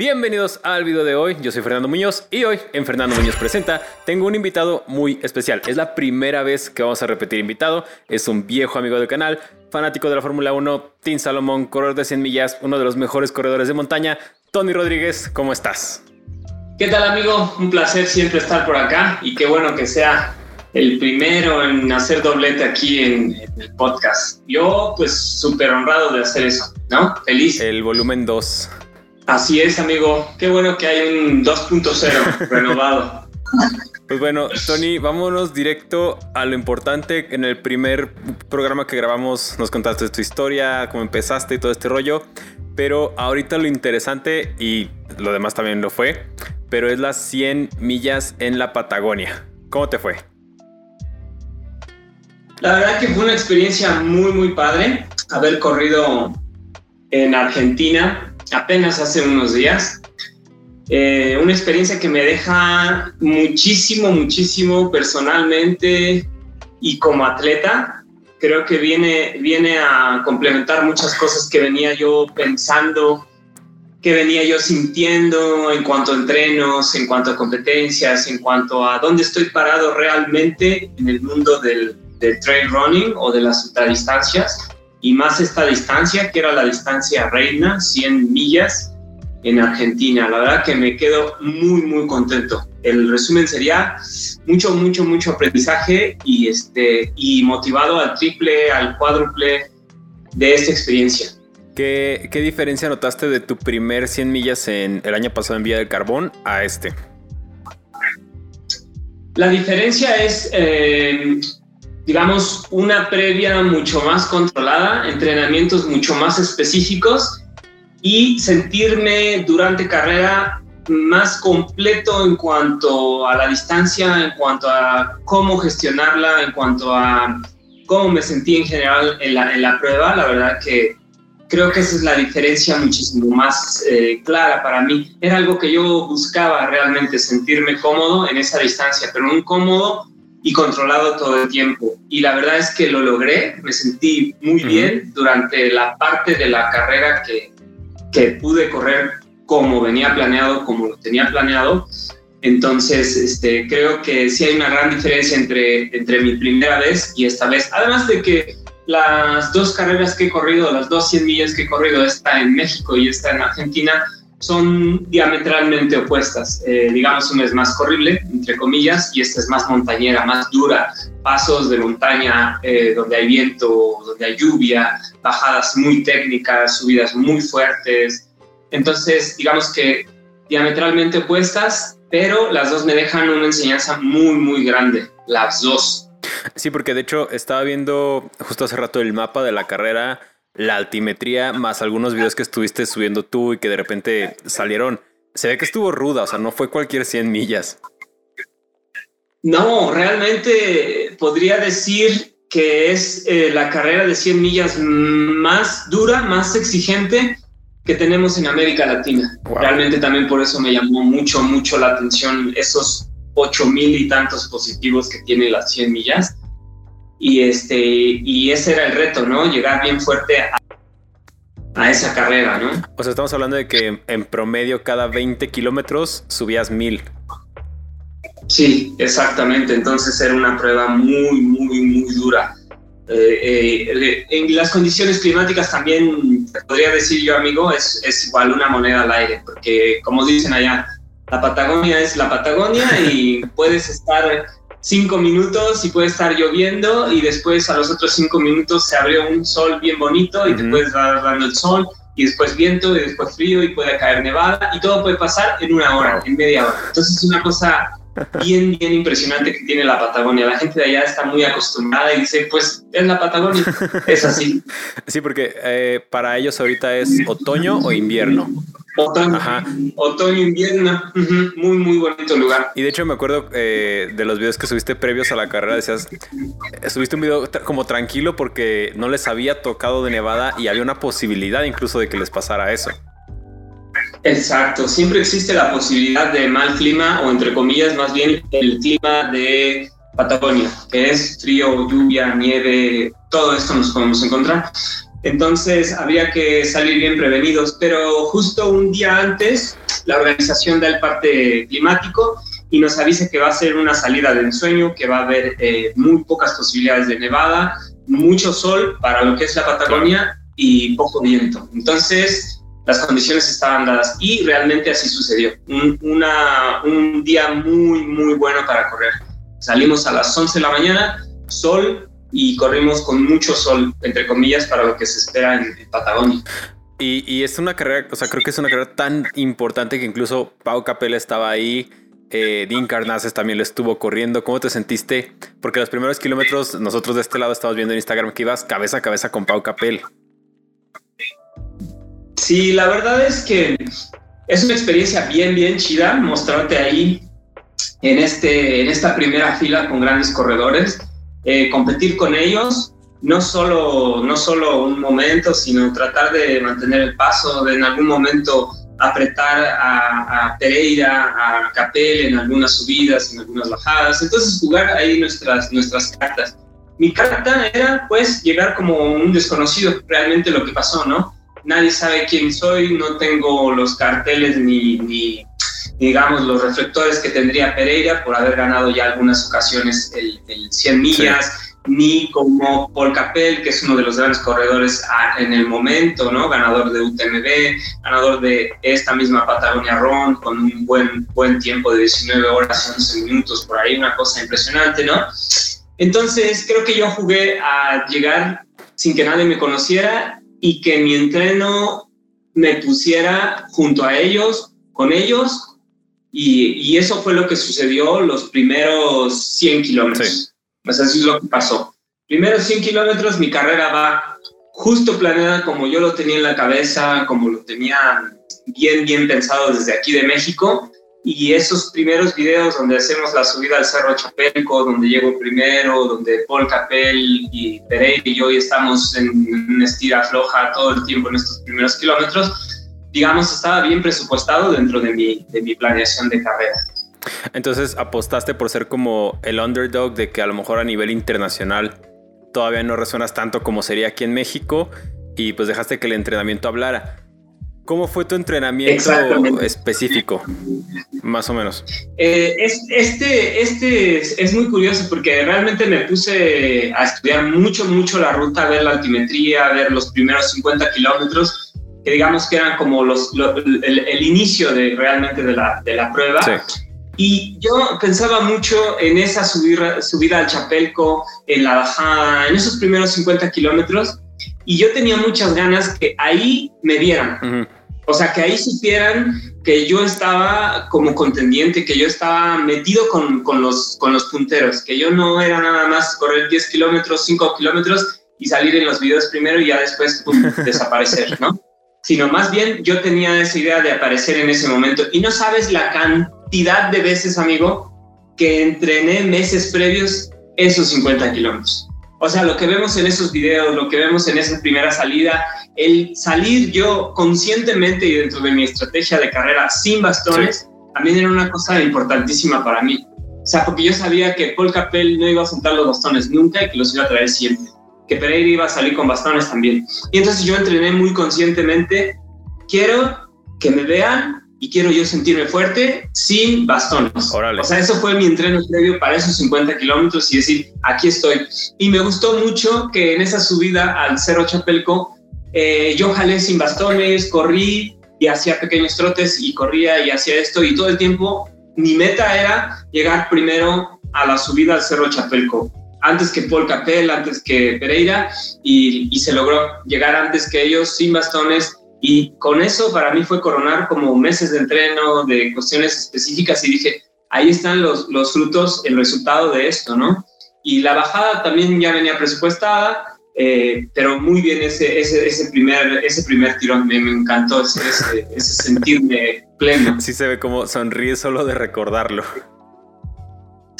Bienvenidos al video de hoy, yo soy Fernando Muñoz y hoy en Fernando Muñoz Presenta tengo un invitado muy especial. Es la primera vez que vamos a repetir invitado, es un viejo amigo del canal, fanático de la Fórmula 1, Tim Salomón, corredor de 100 millas, uno de los mejores corredores de montaña. Tony Rodríguez, ¿cómo estás? ¿Qué tal amigo? Un placer siempre estar por acá y qué bueno que sea el primero en hacer doblete aquí en, el podcast. Yo pues súper honrado de hacer eso, ¿no? Feliz. El volumen 2. Así es, amigo. Qué bueno que hay un 2.0 renovado. Pues bueno, Tony, vámonos directo a lo importante. En el primer programa que grabamos nos contaste tu historia, cómo empezaste y todo este rollo. Pero ahorita lo interesante, y lo demás también lo fue, pero es las 100 millas en la Patagonia. ¿Cómo te fue? La verdad que fue una experiencia muy, muy padre haber corrido en Argentina apenas hace unos días. Eh, una experiencia que me deja muchísimo, muchísimo personalmente y como atleta. Creo que viene, viene a complementar muchas cosas que venía yo pensando, que venía yo sintiendo en cuanto a entrenos, en cuanto a competencias, en cuanto a dónde estoy parado realmente en el mundo del, del trail running o de las ultradistancias y más esta distancia, que era la distancia reina, 100 millas en Argentina. La verdad que me quedo muy, muy contento. El resumen sería mucho, mucho, mucho aprendizaje y, este, y motivado al triple, al cuádruple de esta experiencia. ¿Qué, ¿Qué, diferencia notaste de tu primer 100 millas en el año pasado en Vía del Carbón a este? La diferencia es eh, digamos, una previa mucho más controlada, entrenamientos mucho más específicos y sentirme durante carrera más completo en cuanto a la distancia, en cuanto a cómo gestionarla, en cuanto a cómo me sentí en general en la, en la prueba. La verdad que creo que esa es la diferencia muchísimo más eh, clara para mí. Era algo que yo buscaba realmente, sentirme cómodo en esa distancia, pero un cómodo y controlado todo el tiempo. Y la verdad es que lo logré, me sentí muy bien durante la parte de la carrera que, que pude correr como venía planeado, como lo tenía planeado. Entonces, este, creo que sí hay una gran diferencia entre, entre mi primera vez y esta vez. Además de que las dos carreras que he corrido, las dos 100 millas que he corrido, está en México y está en Argentina, son diametralmente opuestas. Eh, digamos, una es más corrible, entre comillas, y esta es más montañera, más dura. Pasos de montaña eh, donde hay viento, donde hay lluvia, bajadas muy técnicas, subidas muy fuertes. Entonces, digamos que diametralmente opuestas, pero las dos me dejan una enseñanza muy, muy grande, las dos. Sí, porque de hecho estaba viendo justo hace rato el mapa de la carrera la altimetría más algunos videos que estuviste subiendo tú y que de repente salieron. Se ve que estuvo ruda, o sea, no fue cualquier 100 millas. No, realmente podría decir que es eh, la carrera de 100 millas más dura, más exigente que tenemos en América Latina. Realmente también por eso me llamó mucho, mucho la atención esos 8 mil y tantos positivos que tiene las 100 millas y, este, y ese era el reto, ¿no? Llegar bien fuerte a, a esa carrera, ¿no? O sea, estamos hablando de que en promedio cada 20 kilómetros subías mil. Sí, exactamente. Entonces era una prueba muy, muy, muy dura. Eh, eh, en las condiciones climáticas también, podría decir yo, amigo, es, es igual una moneda al aire, porque como dicen allá, la Patagonia es la Patagonia y puedes estar cinco minutos y puede estar lloviendo y después a los otros cinco minutos se abrió un sol bien bonito y te puedes dar dando el sol y después viento y después frío y puede caer nevada y todo puede pasar en una hora, en media hora. Entonces es una cosa bien, bien impresionante que tiene la Patagonia. La gente de allá está muy acostumbrada y dice, pues es la Patagonia, es así. Sí, porque eh, para ellos ahorita es otoño o invierno. Otoño, otoño, invierno, muy, muy bonito lugar. Y de hecho me acuerdo eh, de los videos que subiste previos a la carrera, decías, eh, subiste un video como tranquilo porque no les había tocado de nevada y había una posibilidad incluso de que les pasara eso. Exacto, siempre existe la posibilidad de mal clima o entre comillas más bien el clima de Patagonia, que es frío, lluvia, nieve, todo esto nos podemos encontrar. Entonces había que salir bien prevenidos, pero justo un día antes la organización da el parte climático y nos avisa que va a ser una salida de ensueño, que va a haber eh, muy pocas posibilidades de nevada, mucho sol para lo que es la Patagonia y poco viento. Entonces las condiciones estaban dadas y realmente así sucedió. Un día muy, muy bueno para correr. Salimos a las 11 de la mañana, sol, y corrimos con mucho sol, entre comillas, para lo que se espera en, Patagonia. Y, y, es una carrera, o sea, creo que es una carrera tan importante que incluso Pau Capella estaba ahí, eh, Dean Carnaces también lo estuvo corriendo. ¿Cómo te sentiste? Porque los primeros kilómetros, nosotros de este lado estamos viendo en Instagram que ibas cabeza a cabeza con Pau Capel. Sí, la verdad es que es una experiencia bien, bien chida mostrarte ahí en, este, en esta primera fila con grandes corredores. Eh, competir con ellos, no solo, no solo un momento, sino tratar de mantener el paso, de en algún momento apretar a, Pereira, a Capel en algunas subidas, en algunas bajadas. Entonces jugar ahí nuestras, nuestras cartas. Mi carta era pues llegar como un desconocido, realmente lo que pasó, ¿no? Nadie sabe quién soy, no tengo los carteles ni, ni digamos, los reflectores que tendría Pereira por haber ganado ya algunas ocasiones el, 100 millas, ni como Paul Capel, que es uno de los grandes corredores en el momento, ¿no? Ganador de UTMB, ganador de esta misma Patagonia Ron, con un buen, buen tiempo de 19 horas y 11 minutos, por ahí una cosa impresionante, ¿no? Entonces, creo que yo jugué a llegar sin que nadie me conociera y que mi entreno me pusiera junto a ellos, con ellos, y, eso fue lo que sucedió los primeros 100 kilómetros. Pues así es lo que pasó. Primeros 100 kilómetros, mi carrera va justo planeada como yo lo tenía en la cabeza, como lo tenía bien, bien pensado desde aquí de México. Y esos primeros videos donde hacemos la subida al Cerro Chapelco, donde llego primero, donde Paul Capel y Pereira y yo estamos en una estira floja todo el tiempo en estos primeros kilómetros, digamos, estaba bien presupuestado dentro de mi, de mi planeación de carrera. Entonces apostaste por ser como el underdog de que a lo mejor a nivel internacional todavía no resuenas tanto como sería aquí en México y pues dejaste que el entrenamiento hablara. ¿Cómo fue tu entrenamiento específico? Más o menos. Eh, este, este es, muy curioso porque realmente me puse a estudiar mucho, mucho la ruta, a ver la altimetría, a ver los primeros 50 kilómetros que digamos que eran como los, el, inicio de realmente de la, de la prueba. Y yo pensaba mucho en esa subida, subida al Chapelco, en la bajada, en esos primeros 50 kilómetros. Y yo tenía muchas ganas que ahí me vieran. O sea, que ahí supieran que yo estaba como contendiente, que yo estaba metido con, con, los, con los punteros, que yo no era nada más correr 10 kilómetros, 5 kilómetros y salir en los videos primero y ya después desaparecer, ¿no? Sino más bien yo tenía esa idea de aparecer en ese momento. Y no sabes la cantidad de veces, amigo, que entrené meses previos esos 50 kilómetros. O sea, lo que vemos en esos videos, lo que vemos en esa primera salida, el salir yo conscientemente y dentro de mi estrategia de carrera sin bastones, también era una cosa importantísima para mí. O sea, porque yo sabía que Paul Capel no iba a soltar los bastones nunca y que los iba a traer siempre que Pereira iba a salir con bastones también. Y entonces yo entrené muy conscientemente, quiero que me vean y quiero yo sentirme fuerte sin bastones. O sea, eso fue mi entreno previo para esos 50 kilómetros y decir, aquí estoy. Y me gustó mucho que en esa subida al Cerro Chapelco, eh, yo jalé sin bastones, corrí y hacía pequeños trotes y corría y hacía esto y todo el tiempo mi meta era llegar primero a la subida al Cerro Chapelco antes que Paul Capel, antes que Pereira, y, se logró llegar antes que ellos sin bastones. Y con eso para mí fue coronar como meses de entreno, de cuestiones específicas, y dije, ahí están los, los frutos, el resultado de esto, ¿no? Y la bajada también ya venía presupuestada, eh, pero muy bien ese, ese, ese, primer, ese primer tirón, me, me encantó ese, ese, ese sentirme pleno. Sí se ve como sonríe solo de recordarlo.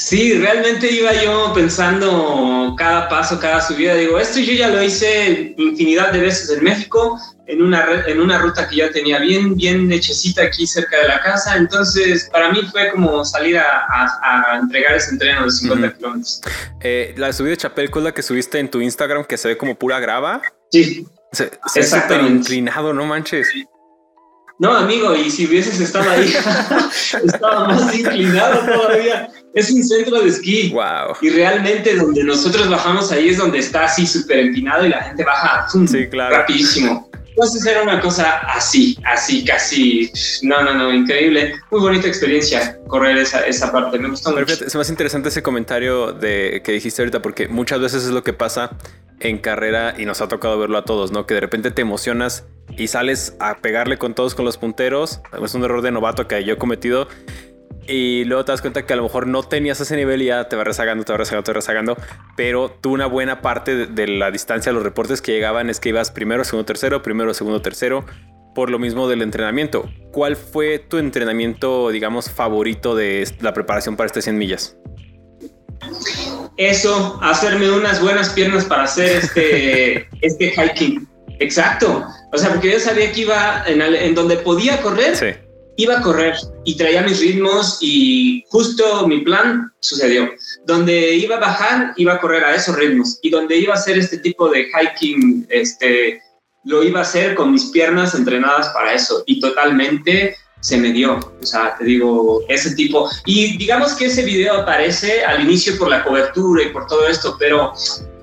Sí, realmente iba yo pensando cada paso, cada subida. Digo, esto yo ya lo hice infinidad de veces en México, en una, en una ruta que ya tenía bien, bien hechecita aquí cerca de la casa. Entonces, para mí fue como salir a, entregar ese entreno de 50 kilómetros. Eh, la subida de Chapelco es la que subiste en tu Instagram, que se ve como pura grava. Sí. Se, se inclinado, no manches. No, amigo, y si hubieses estado ahí, estaba más inclinado todavía. Es un centro de esquí. Wow. Y realmente donde nosotros bajamos ahí es donde está así súper empinado y la gente baja sí, claro. rapidísimo. Entonces era una cosa así, así, casi. No, no, no, increíble. Muy bonita experiencia correr esa, esa parte. Me gustó mucho. Es más interesante ese comentario de, que dijiste ahorita, porque muchas veces es lo que pasa en carrera y nos ha tocado verlo a todos, ¿no? Que de repente te emocionas y sales a pegarle con todos con los punteros. Es un error de novato que yo he cometido. Y luego te das cuenta que a lo mejor no tenías ese nivel y ya te va rezagando, te va rezagando, te va rezagando. Pero tú una buena parte de, la distancia, los reportes que llegaban es que ibas primero, segundo, tercero, primero, segundo, tercero. Por lo mismo del entrenamiento. ¿Cuál fue tu entrenamiento, digamos, favorito de la preparación para este 100 millas? Eso, hacerme unas buenas piernas para hacer este, este hiking. Exacto. O sea, porque yo sabía que iba en, donde podía correr, iba a correr y traía mis ritmos y justo mi plan sucedió. Donde iba a bajar, iba a correr a esos ritmos y donde iba a hacer este tipo de hiking, este, lo iba a hacer con mis piernas entrenadas para eso y totalmente se me dio. O sea, te digo, ese tipo. Y digamos que ese video aparece al inicio por la cobertura y por todo esto, pero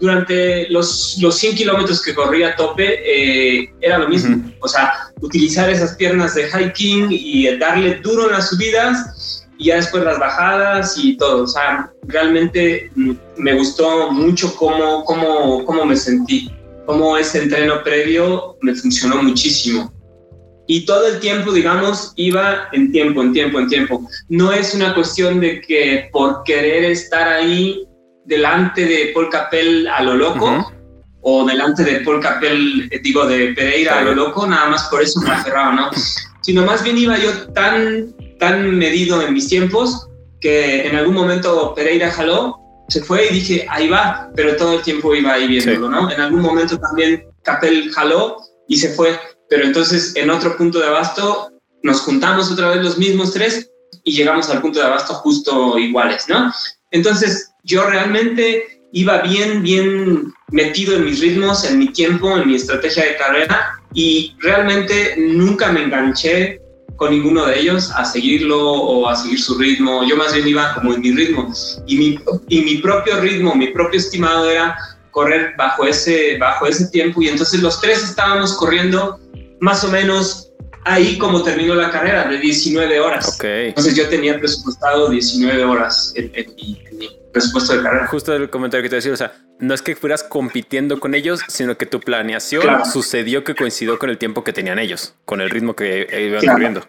durante los, los 100 kilómetros que corrí a tope eh, era lo mismo. O sea, utilizar esas piernas de hiking y darle duro en las subidas y ya después las bajadas y todo. O sea, realmente me gustó mucho cómo, cómo, cómo me sentí, cómo ese entreno previo me funcionó muchísimo y todo el tiempo, digamos, iba en tiempo, en tiempo, en tiempo. No es una cuestión de que por querer estar ahí delante de Paul Capel a lo loco o delante de Paul Capel, eh, digo, de Pereira a lo loco, nada más por eso me aferraba, ¿no? Sino más bien iba yo tan, tan medido en mis tiempos que en algún momento Pereira jaló, se fue y dije, ahí va, pero todo el tiempo iba ahí viéndolo, ¿no? En algún momento también Capel jaló y se fue pero entonces en otro punto de abasto nos juntamos otra vez los mismos tres y llegamos al punto de abasto justo iguales, ¿no? Entonces yo realmente iba bien, bien metido en mis ritmos, en mi tiempo, en mi estrategia de carrera y realmente nunca me enganché con ninguno de ellos a seguirlo o a seguir su ritmo. Yo más bien iba como en mi ritmo y mi, y mi propio ritmo, mi propio estimado era correr bajo ese, bajo ese tiempo y entonces los tres estábamos corriendo más o menos ahí como terminó la carrera, de 19 horas. Entonces yo tenía presupuestado 19 horas en, mi, presupuesto de carrera. Justo el comentario que te decía, o sea, no es que fueras compitiendo con ellos, sino que tu planeación sucedió que coincidió con el tiempo que tenían ellos, con el ritmo que iban corriendo.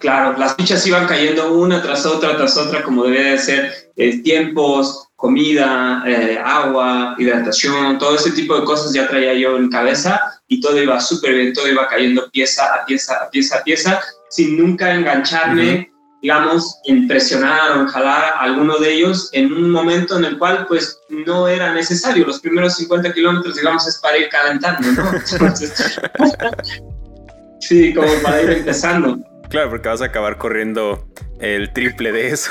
Claro, las fichas iban cayendo una tras otra, tras otra, como debe de ser, eh, tiempos, comida, eh, agua, hidratación, todo ese tipo de cosas ya traía yo en cabeza y todo iba súper bien, todo iba cayendo pieza a pieza, a pieza a pieza, sin nunca engancharme, digamos, en presionar o en jalar a alguno de ellos en un momento en el cual pues no era necesario. Los primeros 50 kilómetros, digamos, es para ir calentando, ¿no? sí, como para ir empezando. Claro, porque vas a acabar corriendo el triple de eso.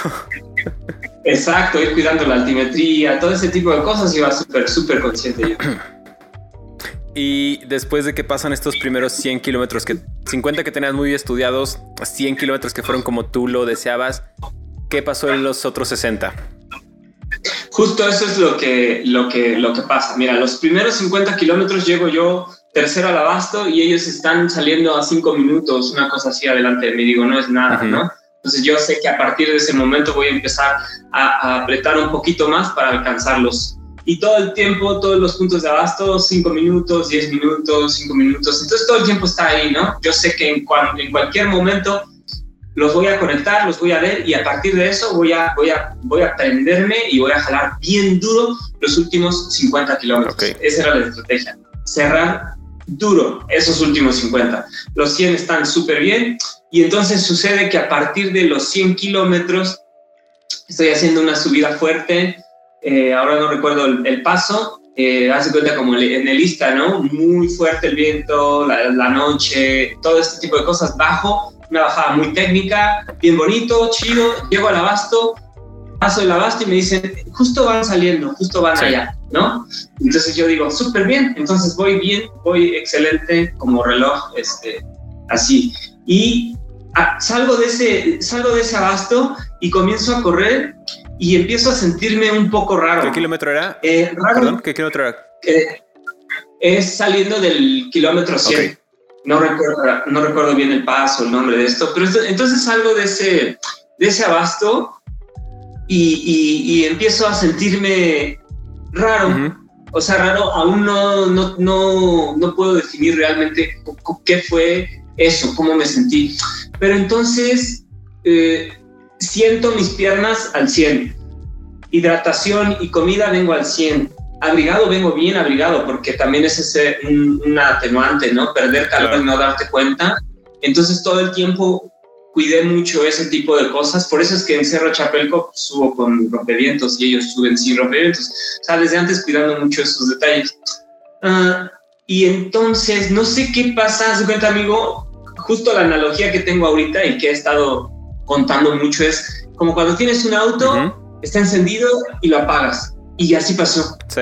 Exacto, ir cuidando la altimetría, todo ese tipo de cosas, iba súper, súper consciente yo. Y después de que pasan estos primeros 100 kilómetros, que 50 que tenías muy estudiados, 100 kilómetros que fueron como tú lo deseabas, ¿qué pasó en los otros 60? Justo eso es lo que, lo que, lo que pasa. Mira, los primeros 50 kilómetros llego yo tercero al abasto y ellos están saliendo a 5 minutos, una cosa así adelante de mí. Digo, no es nada, ¿no? Entonces yo sé que a partir de ese momento voy a empezar a, a apretar un poquito más para alcanzarlos y todo el tiempo, todos los puntos de abasto, 5 minutos, 10 minutos, 5 minutos. Entonces todo el tiempo está ahí, ¿no? Yo sé que en, en cualquier momento los voy a conectar, los voy a ver y a partir de eso voy a, voy a, voy a prenderme y voy a jalar bien duro los últimos 50 kilómetros. Esa era la estrategia. Cerrar duro esos últimos 50. Los 100 están súper bien y entonces sucede que a partir de los 100 kilómetros estoy haciendo una subida fuerte eh, ahora no recuerdo el, paso, eh, hace cuenta como en el lista, ¿no? Muy fuerte el viento, la, noche, todo este tipo de cosas, bajo, una bajada muy técnica, bien bonito, chido, llego al abasto, paso el abasto y me dicen, justo van saliendo, justo van allá, ¿no? Entonces yo digo, súper bien, entonces voy bien, voy excelente como reloj, este, así. Y salgo de ese, salgo de ese abasto y comienzo a correr y empiezo a sentirme un poco raro. ¿Qué kilómetro era? Eh, raro, Perdón, ¿qué kilómetro era? eh, es saliendo del kilómetro 100. Ok. No, recuerdo, no recuerdo bien el paso, el nombre de esto, pero esto- entonces salgo de ese, de ese abasto y, y- y empiezo a sentirme raro. O sea, raro, aún no, no, no, no puedo definir realmente qué fue eso, cómo me sentí. Pero entonces eh, siento mis piernas al 100. Hidratación y comida vengo al 100. Abrigado vengo bien abrigado porque también es ese, un, atenuante, ¿no? Perder calor Claro. y no darte cuenta. Entonces todo el tiempo cuidé mucho ese tipo de cosas. Por eso es que en Cerro Chapelco subo con rompevientos y ellos suben sin rompevientos. O sea, desde antes cuidando mucho esos detalles. Ah, y entonces, no sé qué pasa, se cuenta, amigo, justo la analogía que tengo ahorita y que he estado contando mucho es como cuando tienes un auto, Ujú. está encendido y lo apagas. Y así pasó. Sí.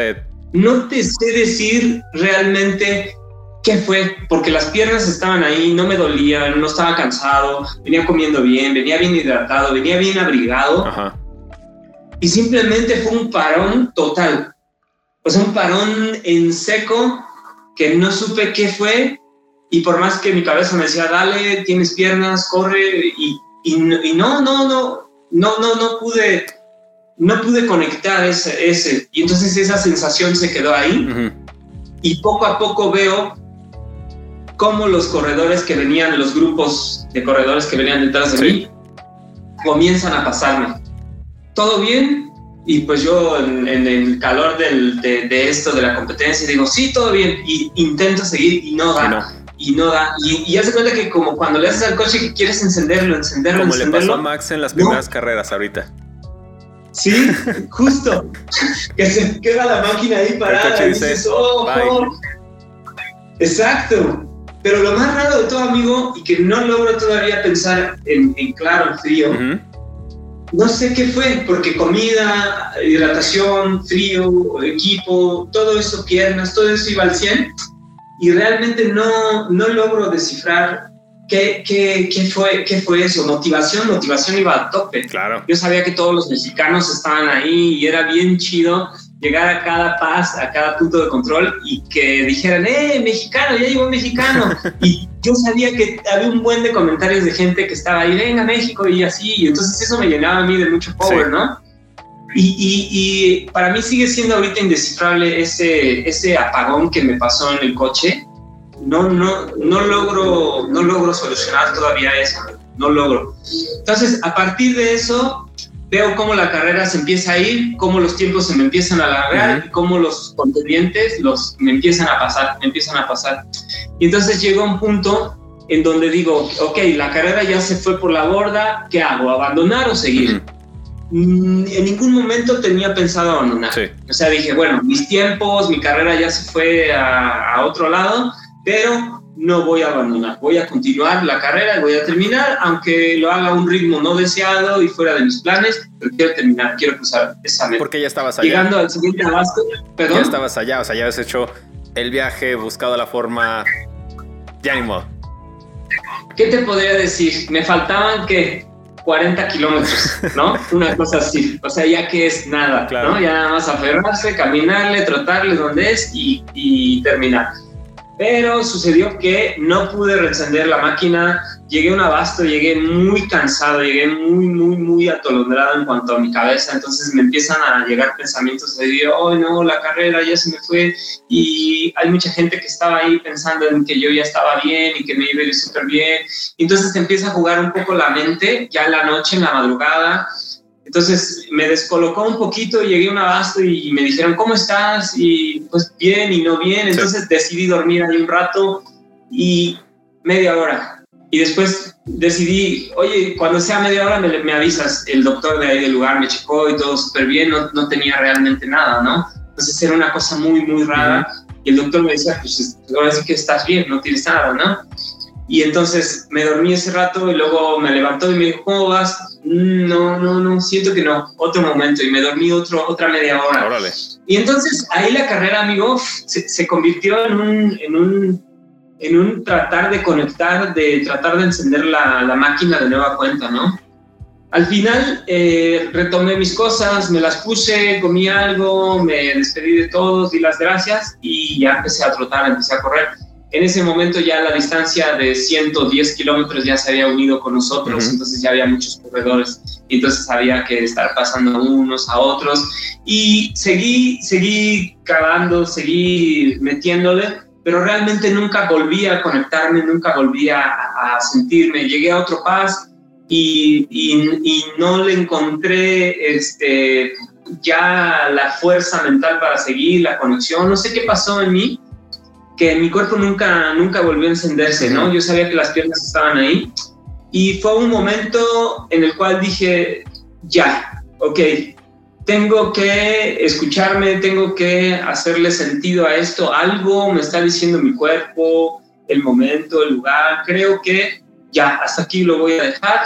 No te sé decir realmente qué fue, porque las piernas estaban ahí, no me dolían, no estaba cansado, venía comiendo bien, venía bien hidratado, venía bien abrigado Ajá. y simplemente fue un parón total. O sea, un parón en seco que no supe qué fue y por más que mi cabeza me decía, dale, tienes piernas, corre y, y, no- y no, no, no, no, no, no pude, no pude conectar ese, ese. Y entonces esa sensación se quedó ahí y poco a poco veo cómo los corredores que venían, los grupos de corredores que venían detrás de Sí. mí, comienzan a pasarme. ¿Todo bien? Y pues yo en, en el calor del- de, de esto, de la competencia, digo, sí, todo bien. Y intento seguir y no da. Y no. Y no da. Y, y hace cuenta que como cuando le haces al coche que quieres encenderlo, encenderlo, Como le encenderlo. pasó a Max en las No. primeras carreras ahorita. Sí, justo. que se queda la máquina ahí parada coche y dice, dices, oh, "Bye". oh". Exacto. Pero lo más raro de todo, amigo, y que no logro todavía pensar en, en claro, en frío. No sé qué fue, porque comida, hidratación, frío, equipo, todo eso, piernas, todo eso iba al 100, y realmente no, no logro descifrar qué, qué, qué, fue, qué fue eso. Motivación, motivación iba a tope. Claro. Yo sabía que todos los mexicanos estaban ahí y era bien chido llegar a cada paz, a cada punto de control y que dijeran, ¡eh, mexicano, ya llegó un mexicano! y yo sabía que había un buen de comentarios de gente que estaba ahí, venga México y así, y entonces eso me llenaba a mí de mucho power, Sí. ¿no? Y, y- y para mí sigue siendo ahorita indescifrable ese, ese apagón que me pasó en el coche. No, no, no, logro, no logro solucionar todavía eso, no logro. Entonces, a partir de eso, veo cómo la carrera se empieza a ir, cómo los tiempos se me empiezan a alargar, Ujú. y cómo los contendientes los, me empiezan a pasar, me empiezan a pasar. Y entonces llega un punto en donde digo, ok, la carrera ya se fue por la borda, ¿qué hago? ¿Abandonar o seguir? Mm, En ningún momento tenía pensado abandonar. Sí. O sea, dije, bueno, mis tiempos, mi carrera ya se fue a, a otro lado, pero no voy a abandonar. Voy a continuar la carrera y voy a terminar, aunque lo haga a un ritmo no deseado y fuera de mis planes, pero quiero terminar, quiero cruzar esa meta. Porque ya estabas allá. Llegando al siguiente abasto, perdón. Ya estabas allá, o sea, ya habías hecho el viaje, buscado la forma. Ya ni modo. ¿Qué te podría decir? Me faltaban que 40 kilómetros, ¿no? Una cosa así. O sea, ya que es nada, Claro. ¿no? Ya nada más aferrarse, caminarle, trotarle donde es y, y terminar. Pero sucedió que no pude reencender la máquina, llegué un abasto, llegué muy cansado, llegué muy, muy, muy atolondrado en cuanto a mi cabeza, entonces me empiezan a llegar pensamientos de, oh no, la carrera ya se me fue y hay mucha gente que estaba ahí pensando en que yo ya estaba bien y que me iba a ir súper bien, entonces te empieza a jugar un poco la mente ya en la noche, en la madrugada, entonces me descolocó un poquito, llegué a un abasto y me dijeron, ¿cómo estás? Y pues bien y no bien. Entonces decidí dormir ahí un rato y media hora. Y después decidí, oye, cuando sea media hora me, me avisas. El doctor de ahí del lugar me checó y todo súper bien, no, no tenía realmente nada, ¿no? Entonces era una cosa muy, muy rara. Y el doctor me decía, pues ahora sí que estás bien, no tienes nada, ¿no? Y entonces me dormí ese rato y luego me levantó y me dijo, ¿cómo vas? Mm, no, no, no, siento que no, otro momento. Y me dormí otro, otra media hora. Órale. Y entonces ahí la carrera, amigo, se, se convirtió en un, en, un, en un tratar de conectar, de tratar de encender la, la máquina de nueva cuenta, ¿no? Al final eh, retomé mis cosas, me las puse, comí algo, me despedí de todos, di las gracias y ya empecé a trotar, empecé a correr. En ese momento ya la distancia de 110 kilómetros ya se había unido con nosotros, entonces ya había muchos corredores y entonces había que estar pasando unos a otros y seguí, seguí cavando, seguí metiéndole, pero realmente nunca volví a conectarme, nunca volví a, a sentirme. Llegué a otro paso y, y, no le encontré este, ya la fuerza mental para seguir, la conexión, no sé qué pasó en mí, que mi cuerpo nunca, nunca volvió a encenderse, ¿no? Yo sabía que las piernas estaban ahí y fue un momento en el cual dije, ya, ok, tengo que escucharme, tengo que hacerle sentido a esto, algo me está diciendo mi cuerpo, el momento, el lugar, creo que ya, hasta aquí lo voy a dejar.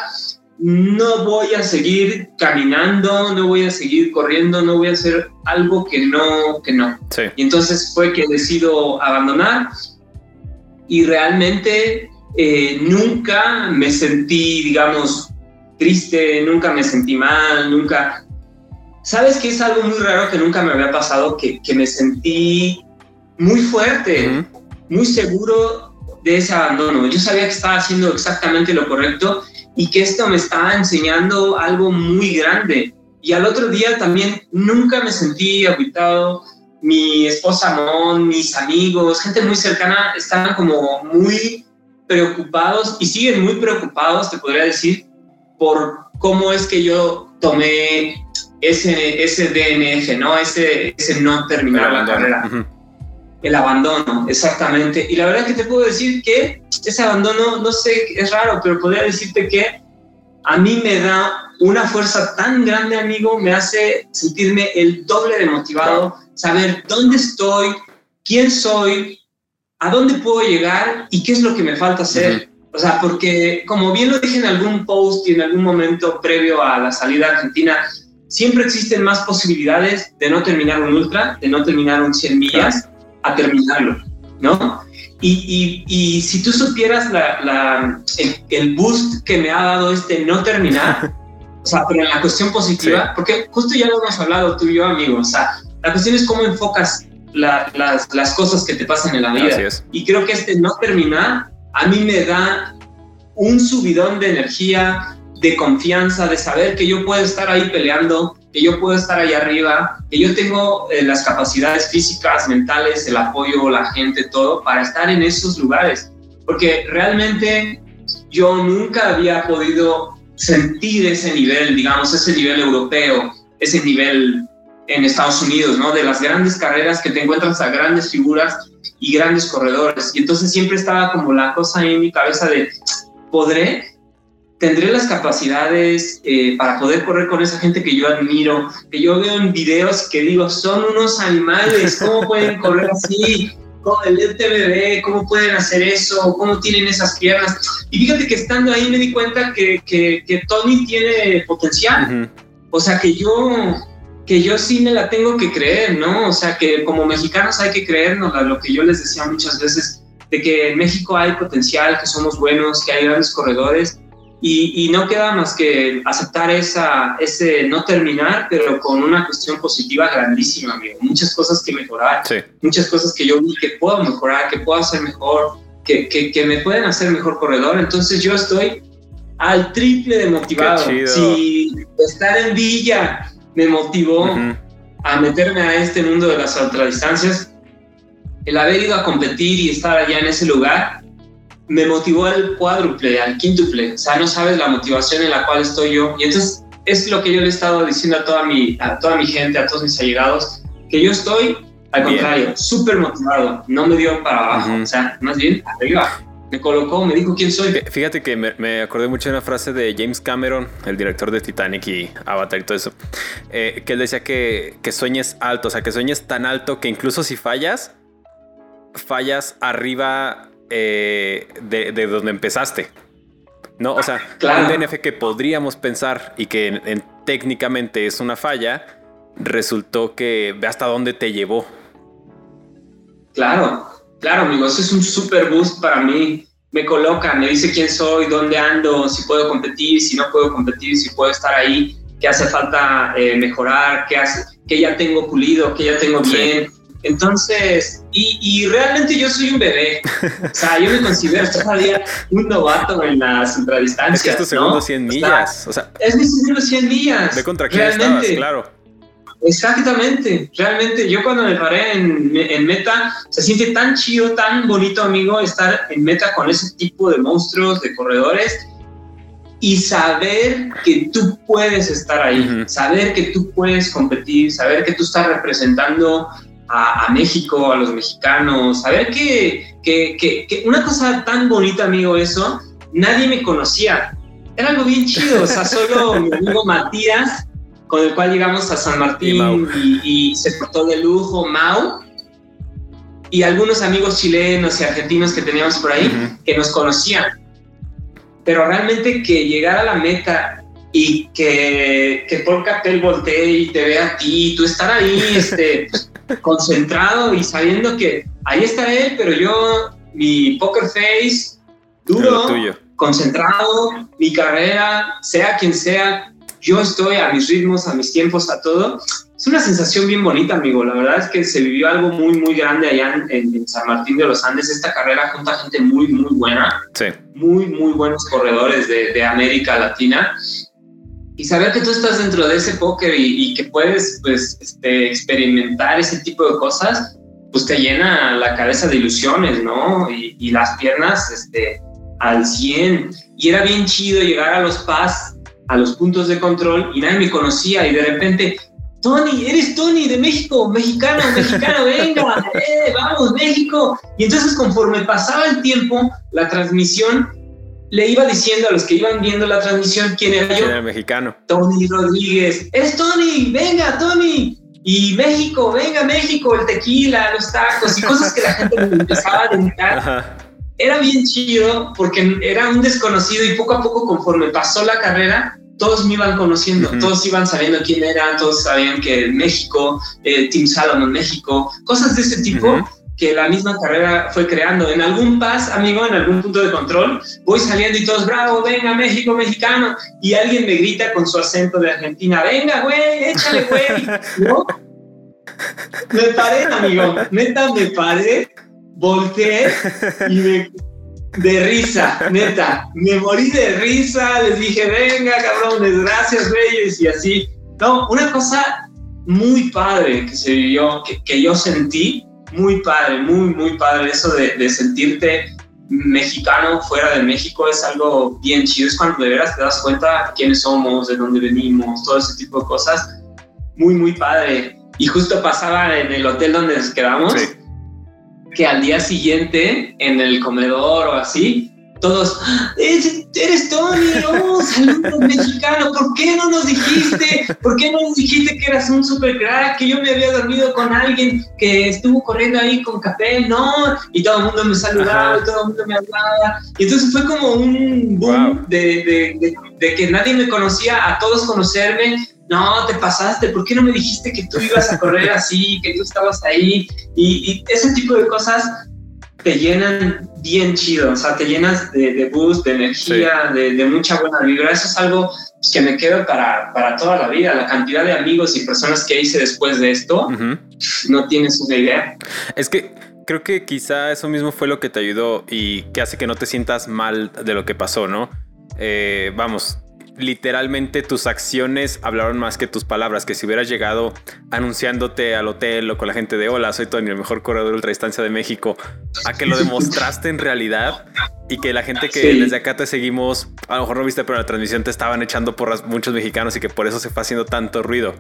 No voy a seguir caminando, no voy a seguir corriendo, no voy a hacer algo que no, que no. Y entonces fue que decido abandonar y realmente eh, nunca me sentí, digamos, triste, nunca me sentí mal, nunca... ¿Sabes que es algo muy raro que nunca me había pasado? Que, que me sentí muy fuerte, muy seguro de ese abandono. Yo sabía que estaba haciendo exactamente lo correcto y que esto me estaba enseñando algo muy grande. Y al otro día también nunca me sentí aguitado. Mi esposa Mon, mis amigos, gente muy cercana estaban como muy preocupados y siguen muy preocupados, te podría decir, por cómo es que yo tomé ese, ese DNF, ¿no? Ese, ese no terminar la carrera el abandono, exactamente. Y la verdad que te puedo decir que ese abandono, no sé, es raro, pero podría decirte que a mí me da una fuerza tan grande, amigo, me hace sentirme el doble de motivado, saber dónde estoy, quién soy, a dónde puedo llegar y qué es lo que me falta hacer. O sea, porque como bien lo dije en algún post y en algún momento previo a la salida argentina, siempre existen más posibilidades de no terminar un ultra, de no terminar un 100 millas a terminarlo, ¿no? Y, y, si tú supieras la, la, el, boost que me ha dado este no terminar, o sea, pero en la cuestión positiva, porque justo ya lo hemos hablado tú y yo, amigo, o sea, la cuestión es cómo enfocas las, las, cosas que te pasan en la vida. Y creo que este no terminar a mí me da un subidón de energía, de confianza, de saber que yo puedo estar ahí peleando, que yo puedo estar ahí arriba, que yo tengo eh, las capacidades físicas, mentales, el apoyo, la gente, todo, para estar en esos lugares. Porque realmente yo nunca había podido sentir ese nivel, digamos, ese nivel europeo, ese nivel en Estados Unidos, ¿no? De las grandes carreras que te encuentras a grandes figuras y grandes corredores. Y entonces siempre estaba como la cosa en mi cabeza de, ¿podré? Tendré las capacidades eh, para poder correr con esa gente que yo admiro, que yo veo en videos que digo, son unos animales, ¿cómo pueden correr así? El TVB, ¿cómo pueden hacer eso? ¿Cómo tienen esas piernas? Y fíjate que estando ahí me di cuenta que, que, Tony tiene potencial. O sea, que yo, que yo sí me la tengo que creer, ¿no? O sea, que como mexicanos hay que creernos lo que yo les decía muchas veces, de que en México hay potencial, que somos buenos, que hay grandes corredores y, no queda más que aceptar esa, ese no terminar, pero con una cuestión positiva grandísima, amigo. Muchas cosas que mejorar, muchas cosas que yo vi que puedo mejorar, que puedo hacer mejor, que, que, me pueden hacer mejor corredor. Entonces yo estoy al triple de motivado. Si estar en Villa me motivó a meterme a este mundo de las ultradistancias, el haber ido a competir y estar allá en ese lugar, me motivó al cuádruple, al quíntuple. O sea, no sabes la motivación en la cual estoy yo. Y entonces es lo que yo le he estado diciendo a toda mi, a toda mi gente, a todos mis allegados, que yo estoy, al contrario, súper motivado. No me dio para abajo, o sea, más bien arriba. Me colocó, me dijo quién soy. Fíjate que me, acordé mucho de una frase de James Cameron, el director de Titanic y Avatar y todo eso, eh, que él decía que, que sueñes alto, o sea, que sueñes tan alto que incluso si fallas, fallas arriba eh, de, donde empezaste. No, o sea, un DNF que podríamos pensar y que técnicamente es una falla, resultó que ve hasta dónde te llevó. Claro, claro, amigos, es un super boost para mí. Me coloca, me dice quién soy, dónde ando, si puedo competir, si no puedo competir, si puedo estar ahí, qué hace falta eh, mejorar, qué, hace, qué ya tengo pulido, qué ya tengo bien. Entonces, y, realmente yo soy un bebé. O sea, yo me considero todavía un novato en las ultradistancias. Es tu segundo 100 millas. O sea, es mi segundo 100 millas. De contra quién estabas, claro. Exactamente, realmente yo cuando me paré en, en, meta, se siente tan chido, tan bonito, amigo, estar en meta con ese tipo de monstruos, de corredores y saber que tú puedes estar ahí, saber que tú puedes competir, saber que tú estás representando a, México, a los mexicanos, saber que, que, que, una cosa tan bonita, amigo, eso, nadie me conocía. Era algo bien chido, o sea, solo mi amigo Matías, con el cual llegamos a San Martín y, se portó de lujo, Mau, y algunos amigos chilenos y argentinos que teníamos por ahí que nos conocían. Pero realmente que llegar a la meta y que, que por Capel voltee y te vea a ti, tú estar ahí, este, concentrado y sabiendo que ahí está él, pero yo, mi poker face, duro, concentrado, mi carrera, sea quien sea, yo estoy a mis ritmos, a mis tiempos, a todo. Es una sensación bien bonita, amigo. La verdad es que se vivió algo muy, muy grande allá en, San Martín de los Andes. Esta carrera junta gente muy, muy buena. Sí. Muy, muy buenos corredores de, de América Latina y saber que tú estás dentro de ese póker y, que puedes pues, este, experimentar ese tipo de cosas, pues te llena la cabeza de ilusiones, ¿no? Y, las piernas este, al 100. Y era bien chido llegar a los PAS, a los puntos de control, y nadie me conocía y de repente... Tony, eres Tony de México, mexicano, mexicano, venga, eh, vamos, México. Y entonces conforme pasaba el tiempo, la transmisión le iba diciendo a los que iban viendo la transmisión quién era yo. Era el mexicano. Tony Rodríguez. Es Tony, venga, Tony. Y México, venga, México, el tequila, los tacos y cosas que la gente me empezaba a dedicar. Era bien chido porque era un desconocido y poco a poco, conforme pasó la carrera, todos me iban conociendo, todos iban sabiendo quién era, todos sabían que México, eh, Team Salomon México, cosas de ese tipo que la misma carrera fue creando. En algún pas, amigo, en algún punto de control, voy saliendo y todos, bravo, venga, México, mexicano. Y alguien me grita con su acento de Argentina, venga, güey, échale, güey. ¿No? Me paré, amigo, neta, me paré, volteé y me... De risa, neta, me morí de risa, les dije, venga, cabrones, gracias, reyes, y así. No, una cosa muy padre que se vivió, que, que yo sentí, muy padre, muy, muy padre eso de, sentirte mexicano fuera de México es algo bien chido, es cuando de veras te das cuenta quiénes somos, de dónde venimos, todo ese tipo de cosas, muy, muy padre. Y justo pasaba en el hotel donde nos quedamos, que al día siguiente, en el comedor o así, todos, eres Tony, oh, saludos mexicano, ¿por qué no nos dijiste? ¿Por qué no nos dijiste que eras un super crack? Que yo me había dormido con alguien que estuvo corriendo ahí con café, no, y todo el mundo me saludaba, y todo el mundo me hablaba. Y entonces fue como un boom de, de, de, que nadie me conocía, a todos conocerme. No, te pasaste, ¿por qué no me dijiste que tú ibas a correr así, que tú estabas ahí? Y, y ese tipo de cosas te llenan bien chido, o sea, te llenas de, boost, de energía, de, mucha buena vibra. Eso es algo pues, que me quedo para, para, toda la vida. La cantidad de amigos y personas que hice después de esto, no tienes una idea. Es que creo que quizá eso mismo fue lo que te ayudó y que hace que no te sientas mal de lo que pasó, ¿no? Eh, vamos, literalmente tus acciones hablaron más que tus palabras, que si hubieras llegado anunciándote al hotel o con la gente de hola, soy Tony, el mejor corredor de ultradistancia de México, a que lo demostraste en realidad y que la gente que desde acá te seguimos, a lo mejor no viste, pero la transmisión te estaban echando por muchos mexicanos y que por eso se fue haciendo tanto ruido.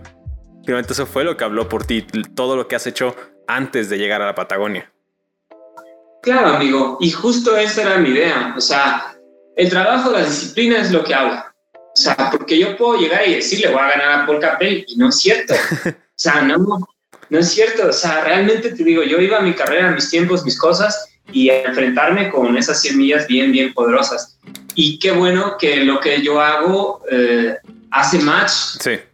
Finalmente eso fue lo que habló por ti, todo lo que has hecho antes de llegar a la Patagonia. Claro, amigo, y justo esa era mi idea. O sea, el trabajo, la disciplina es lo que habla. O sea, porque yo puedo llegar y decirle voy a ganar a Paul Capel y no es cierto. O sea, no, no es cierto. O sea, realmente te digo, yo iba a mi carrera, mis tiempos, mis cosas y enfrentarme con esas 100 millas bien, bien poderosas. Y qué bueno que lo que yo hago eh, hace match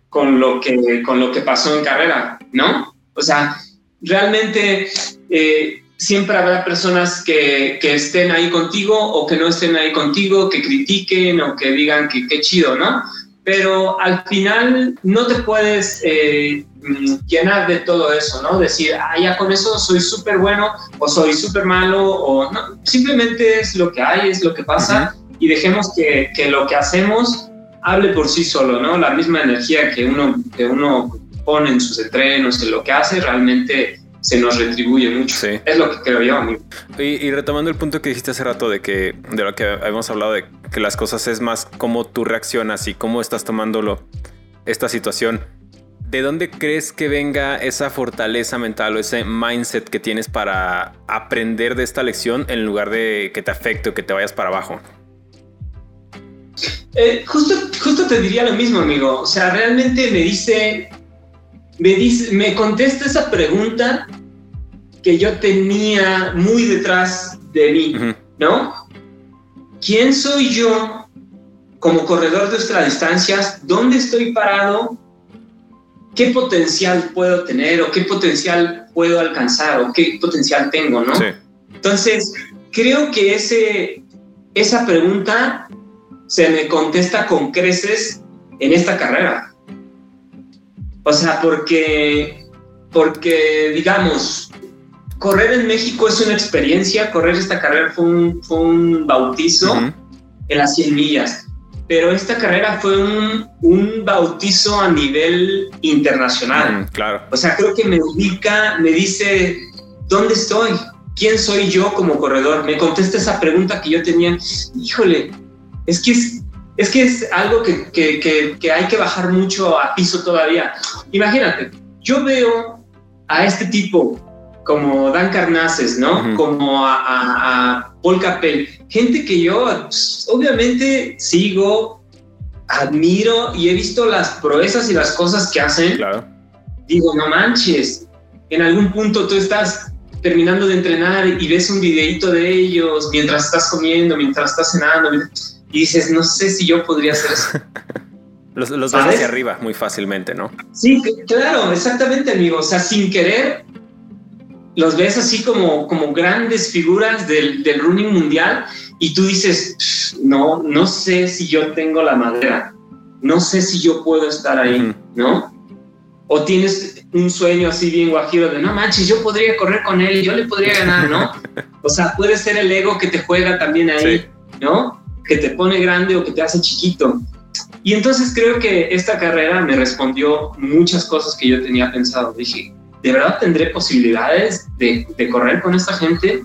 con, lo que, con lo que pasó en carrera, ¿no? O sea, realmente eh, siempre habrá personas que, que, estén ahí contigo o que no estén ahí contigo, que critiquen o que digan que qué chido, ¿no? Pero al final no te puedes eh, mm, llenar de todo eso, ¿no? Decir, ah, ya con eso soy súper bueno o soy súper malo o no. Simplemente es lo que hay, es lo que pasa y dejemos que, que, lo que hacemos hable por sí solo, ¿no? La misma energía que uno, que uno pone en sus entrenos, en lo que hace, realmente se nos retribuye mucho. Sí. Es lo que creo yo, amigo. Y, y, retomando el punto que dijiste hace rato de que de lo que habíamos hablado de que las cosas es más cómo tú reaccionas y cómo estás tomándolo esta situación. ¿De dónde crees que venga esa fortaleza mental o ese mindset que tienes para aprender de esta lección en lugar de que te afecte o que te vayas para abajo? Eh, justo, justo te diría lo mismo, amigo. O sea, realmente me dice, me dice, me contesta esa pregunta que yo tenía muy detrás de mí, ¿no? ¿Quién soy yo como corredor de ultradistancias? ¿Dónde estoy parado? ¿Qué potencial puedo tener o qué potencial puedo alcanzar o qué potencial tengo, ¿no? Entonces, creo que ese, esa pregunta se me contesta con creces en esta carrera. O sea, porque, porque digamos, correr en México es una experiencia, correr esta carrera fue un, fue un bautizo en las 100 millas, pero esta carrera fue un, un bautizo a nivel internacional. claro. O sea, creo que me ubica, me dice, ¿dónde estoy? ¿Quién soy yo como corredor? Me contesta esa pregunta que yo tenía, híjole, es que es, que es algo que, hay que bajar mucho a piso todavía. Imagínate, yo veo a este tipo como Dan Carnaces, ¿no? Como a, Paul Capel, gente que yo pues, obviamente sigo, admiro y he visto las proezas y las cosas que hacen. Claro. Digo, no manches, en algún punto tú estás terminando de entrenar y ves un videito de ellos mientras estás comiendo, mientras estás cenando y dices, no sé si yo podría hacer eso. los, los ves hacia arriba muy fácilmente, ¿no? Sí, claro, exactamente, amigo. O sea, sin querer, los ves así como, como grandes figuras del, del running mundial y tú dices, no, no sé si yo tengo la madera, no sé si yo puedo estar ahí, ¿no? O tienes un sueño así bien guajiro de, no manches, yo podría correr con él, yo le podría ganar, ¿no? o sea, puede ser el ego que te juega también ahí, ¿no? Que te pone grande o que te hace chiquito. Y entonces creo que esta carrera me respondió muchas cosas que yo tenía pensado. Dije, ¿de verdad tendré posibilidades de, correr con esta gente?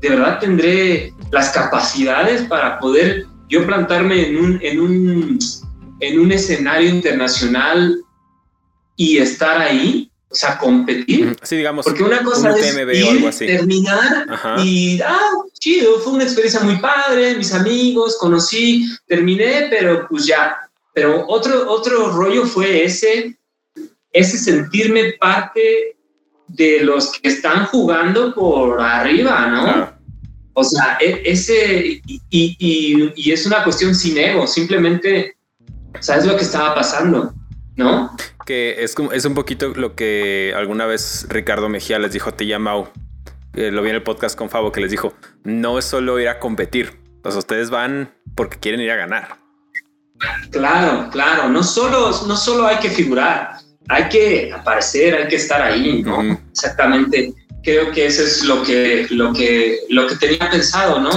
¿De verdad tendré las capacidades para poder yo plantarme en un, en un, en un escenario internacional y estar ahí? O sea, competir. Sí, digamos. Porque una cosa es ir, terminar y, ah, chido, fue una experiencia muy padre, mis amigos, conocí, terminé, pero pues ya. Pero otro, otro rollo fue ese, ese sentirme parte de los que están jugando por arriba, ¿no? O sea, e, ese, y, y, y, es una cuestión sin ego, simplemente, ¿sabes lo que estaba pasando? ¿No? Que es, es un poquito lo que alguna vez Ricardo Mejía les dijo a Tiyamau. Eh, lo vi en el podcast con Fabo que les dijo, no es solo ir a competir. Pues ustedes van porque quieren ir a ganar. Claro, claro. No solo, no solo hay que figurar, hay que aparecer, hay que estar ahí, ¿no? Exactamente. Creo que eso es lo que, lo que, lo que tenía pensado, ¿no?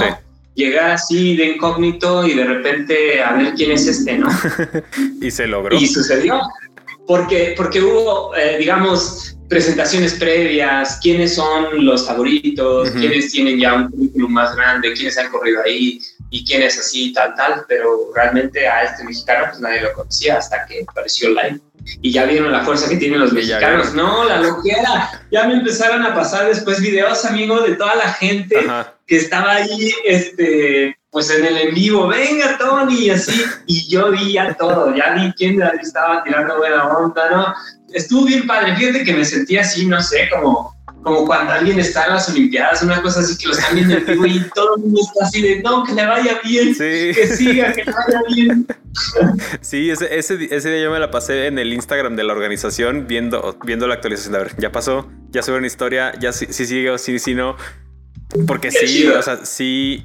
Llegar así de incógnito y de repente a ver quién es este, ¿no? y se logró. Y sucedió porque, porque hubo, eh, digamos, presentaciones previas, quiénes son los favoritos, quiénes tienen ya un currículum más grande, quiénes han corrido ahí y quiénes así, tal, tal, pero realmente a este mexicano pues nadie lo conocía hasta que apareció live. Y ya vieron la fuerza que tienen los mexicanos. No, la loquera. Ya me empezaron a pasar después videos, amigo, de toda la gente que estaba ahí, este, pues en el en vivo, venga Tony, y así, y yo vi ya todo, ya vi quién estaba tirando buena onda, ¿no? estuvo bien padre. Fíjate que me sentí así, no sé, como, como cuando alguien está en las Olimpiadas, una cosa así que lo están viendo en vivo y todo el mundo está así de no, que le vaya bien, que siga, que le vaya bien. Sí, ese, ese, día yo me la pasé en el Instagram de la organización viendo, viendo la actualización. A ver, ya pasó, ya sube una historia, ya sí, sí sigue o sí, sí no. Porque sí, o sea, sí,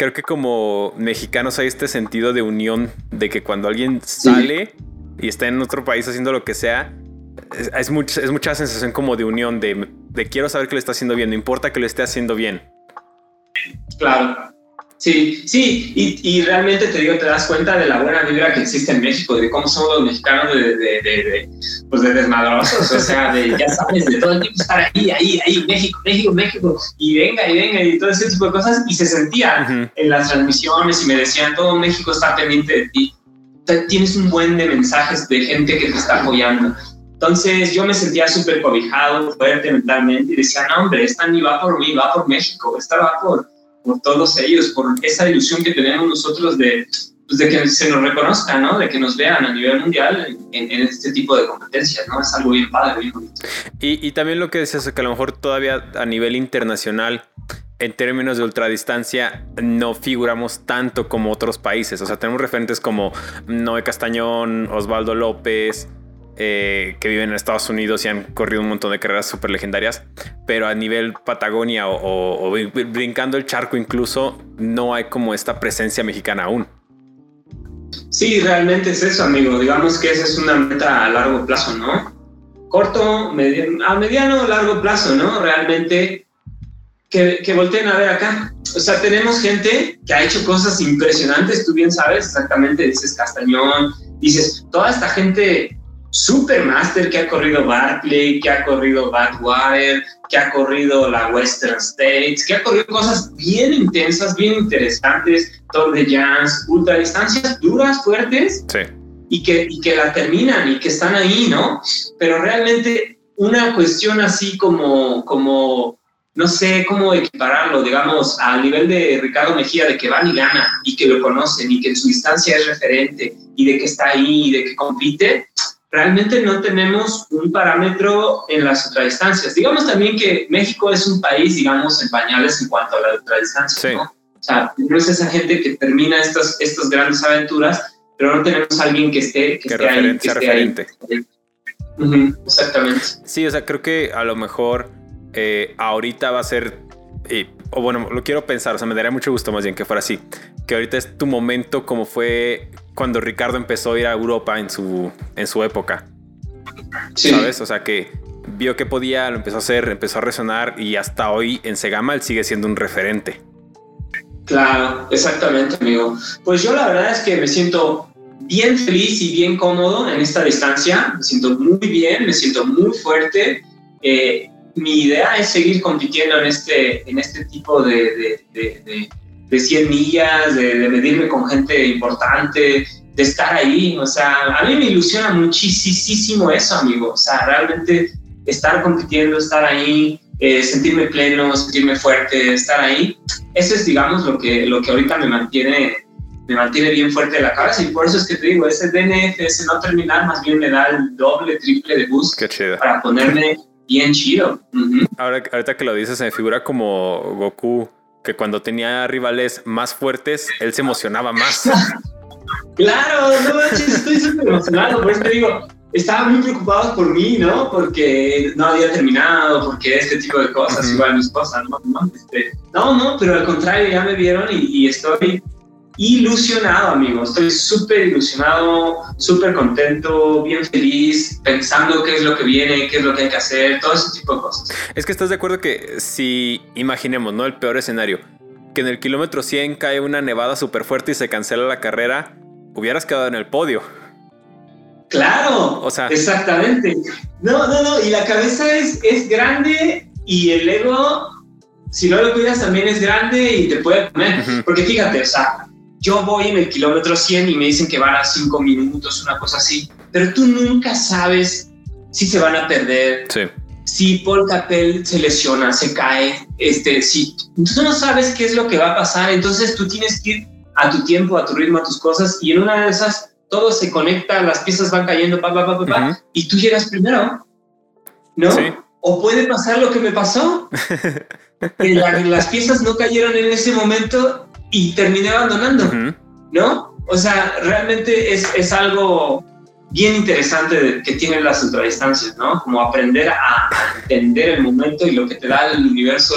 creo que como mexicanos hay este sentido de unión, de que cuando alguien sale y está en otro país haciendo lo que sea, es, es, mucha sensación como de unión, de, de quiero saber que lo está haciendo bien, no importa que lo esté haciendo bien. Claro. Sí, sí, y, y, realmente te digo, te das cuenta de la buena vibra que existe en México, de cómo somos los mexicanos de, de, de, pues de desmadrosos, o sea, de, ya sabes, de todo el tiempo estar ahí, ahí, ahí, México, México, México, y venga, y venga, y todo ese tipo de cosas, y se sentía en las transmisiones y me decían, todo México está pendiente de ti, tienes un buen de mensajes de gente que te está apoyando. Entonces yo me sentía súper cobijado, fuerte mentalmente, y decía, no, hombre, esta ni va por mí, va por México, esta va por por todos ellos, por esa ilusión que tenemos nosotros de, pues, de que se nos reconozca, ¿no? De que nos vean a nivel mundial en, este tipo de competencias, ¿no? Es algo bien padre, bien. Y, y también lo que decías que a lo mejor todavía a nivel internacional en términos de ultradistancia no figuramos tanto como otros países. O sea, tenemos referentes como Noé Castañón, Osvaldo López, eh, que viven en Estados Unidos y han corrido un montón de carreras súper legendarias, pero a nivel Patagonia o, brincando el charco incluso, no hay como esta presencia mexicana aún. Sí, realmente es eso, amigo. Digamos que esa es una meta a largo plazo, ¿no? Corto, mediano, a mediano o largo plazo, ¿no? Realmente que, que, volteen a ver acá. O sea, tenemos gente que ha hecho cosas impresionantes, tú bien sabes, exactamente, dices Castañón, dices, toda esta gente Supermaster que ha corrido Barclay, que ha corrido Badwater, que ha corrido la Western States, que ha corrido cosas bien intensas, bien interesantes, Tour de Jans, ultra distancias duras, fuertes, y, que, y que la terminan y que están ahí, ¿no? Pero realmente una cuestión así como, como no sé cómo equipararlo, digamos, al nivel de Ricardo Mejía, de que van y gana y que lo conocen y que en su distancia es referente y de que está ahí y de que compite, realmente no tenemos un parámetro en las ultradistancias. Digamos también que México es un país, digamos, en pañales en cuanto a la ultradistancia, ¿no? O sea, tenemos esa gente que termina estas, estas grandes aventuras, pero no tenemos a alguien que esté, que, esté ahí, que esté referente. exactamente. Sí, o sea, creo que a lo mejor eh, ahorita va a ser, eh, o bueno, lo quiero pensar, o sea, me daría mucho gusto más bien que fuera así, que ahorita es tu momento como fue cuando Ricardo empezó a ir a Europa en su, en su época. ¿Sabes? O sea que vio que podía, lo empezó a hacer, empezó a resonar y hasta hoy en Segama él sigue siendo un referente. Claro, exactamente, amigo. Pues yo la verdad es que me siento bien feliz y bien cómodo en esta distancia. Me siento muy bien, me siento muy fuerte. Eh, mi idea es seguir compitiendo en este, en este tipo de, de de 100 millas, de, medirme con gente importante, de estar ahí. O sea, a mí me ilusiona muchísimo eso, amigo. O sea, realmente estar compitiendo, estar ahí, eh, sentirme pleno, sentirme fuerte, estar ahí. Eso es, digamos, lo que, lo que ahorita me mantiene, me mantiene bien fuerte de la cabeza. Y por eso es que te digo, ese DNF, ese no terminar, más bien me da el doble, triple de boost para ponerme bien chido. Ahora, ahorita que lo dices, se me figura como Goku que cuando tenía rivales más fuertes, él se emocionaba más. claro, no manches, estoy súper emocionado, por eso te digo, estaban muy preocupados por mí, ¿no? Porque no había terminado, porque este tipo de cosas, igual mi esposa, ¿no? No, este, no, no, pero al contrario, ya me vieron y, y estoy ilusionado, amigo. Estoy súper ilusionado, súper contento, bien feliz, pensando qué es lo que viene, qué es lo que hay que hacer, todo ese tipo de cosas. Es que estás de acuerdo que si imaginemos, ¿no? El peor escenario, que en el kilómetro 100 cae una nevada súper fuerte y se cancela la carrera, hubieras quedado en el podio. Claro, o sea, exactamente. No, no, no, y la cabeza es, es grande y el ego, si no lo cuidas, también es grande y te puede comer. Porque fíjate, o sea, yo voy en el kilómetro 100 y me dicen que van a 5 minutos, una cosa así, pero tú nunca sabes si se van a perder, si Paul Capel se lesiona, se cae, este, si tú no sabes qué es lo que va a pasar, entonces tú tienes que ir a tu tiempo, a tu ritmo, a tus cosas, y en una de esas todo se conecta, las piezas van cayendo, pa, pa, pa, pa, y tú llegas primero, ¿no? O puede pasar lo que me pasó, que las piezas no cayeron en ese momento y terminé abandonando, ¿no? O sea, realmente es, es algo bien interesante que tienen las ultradistancias, ¿no? Como aprender a entender el momento y lo que te da el universo,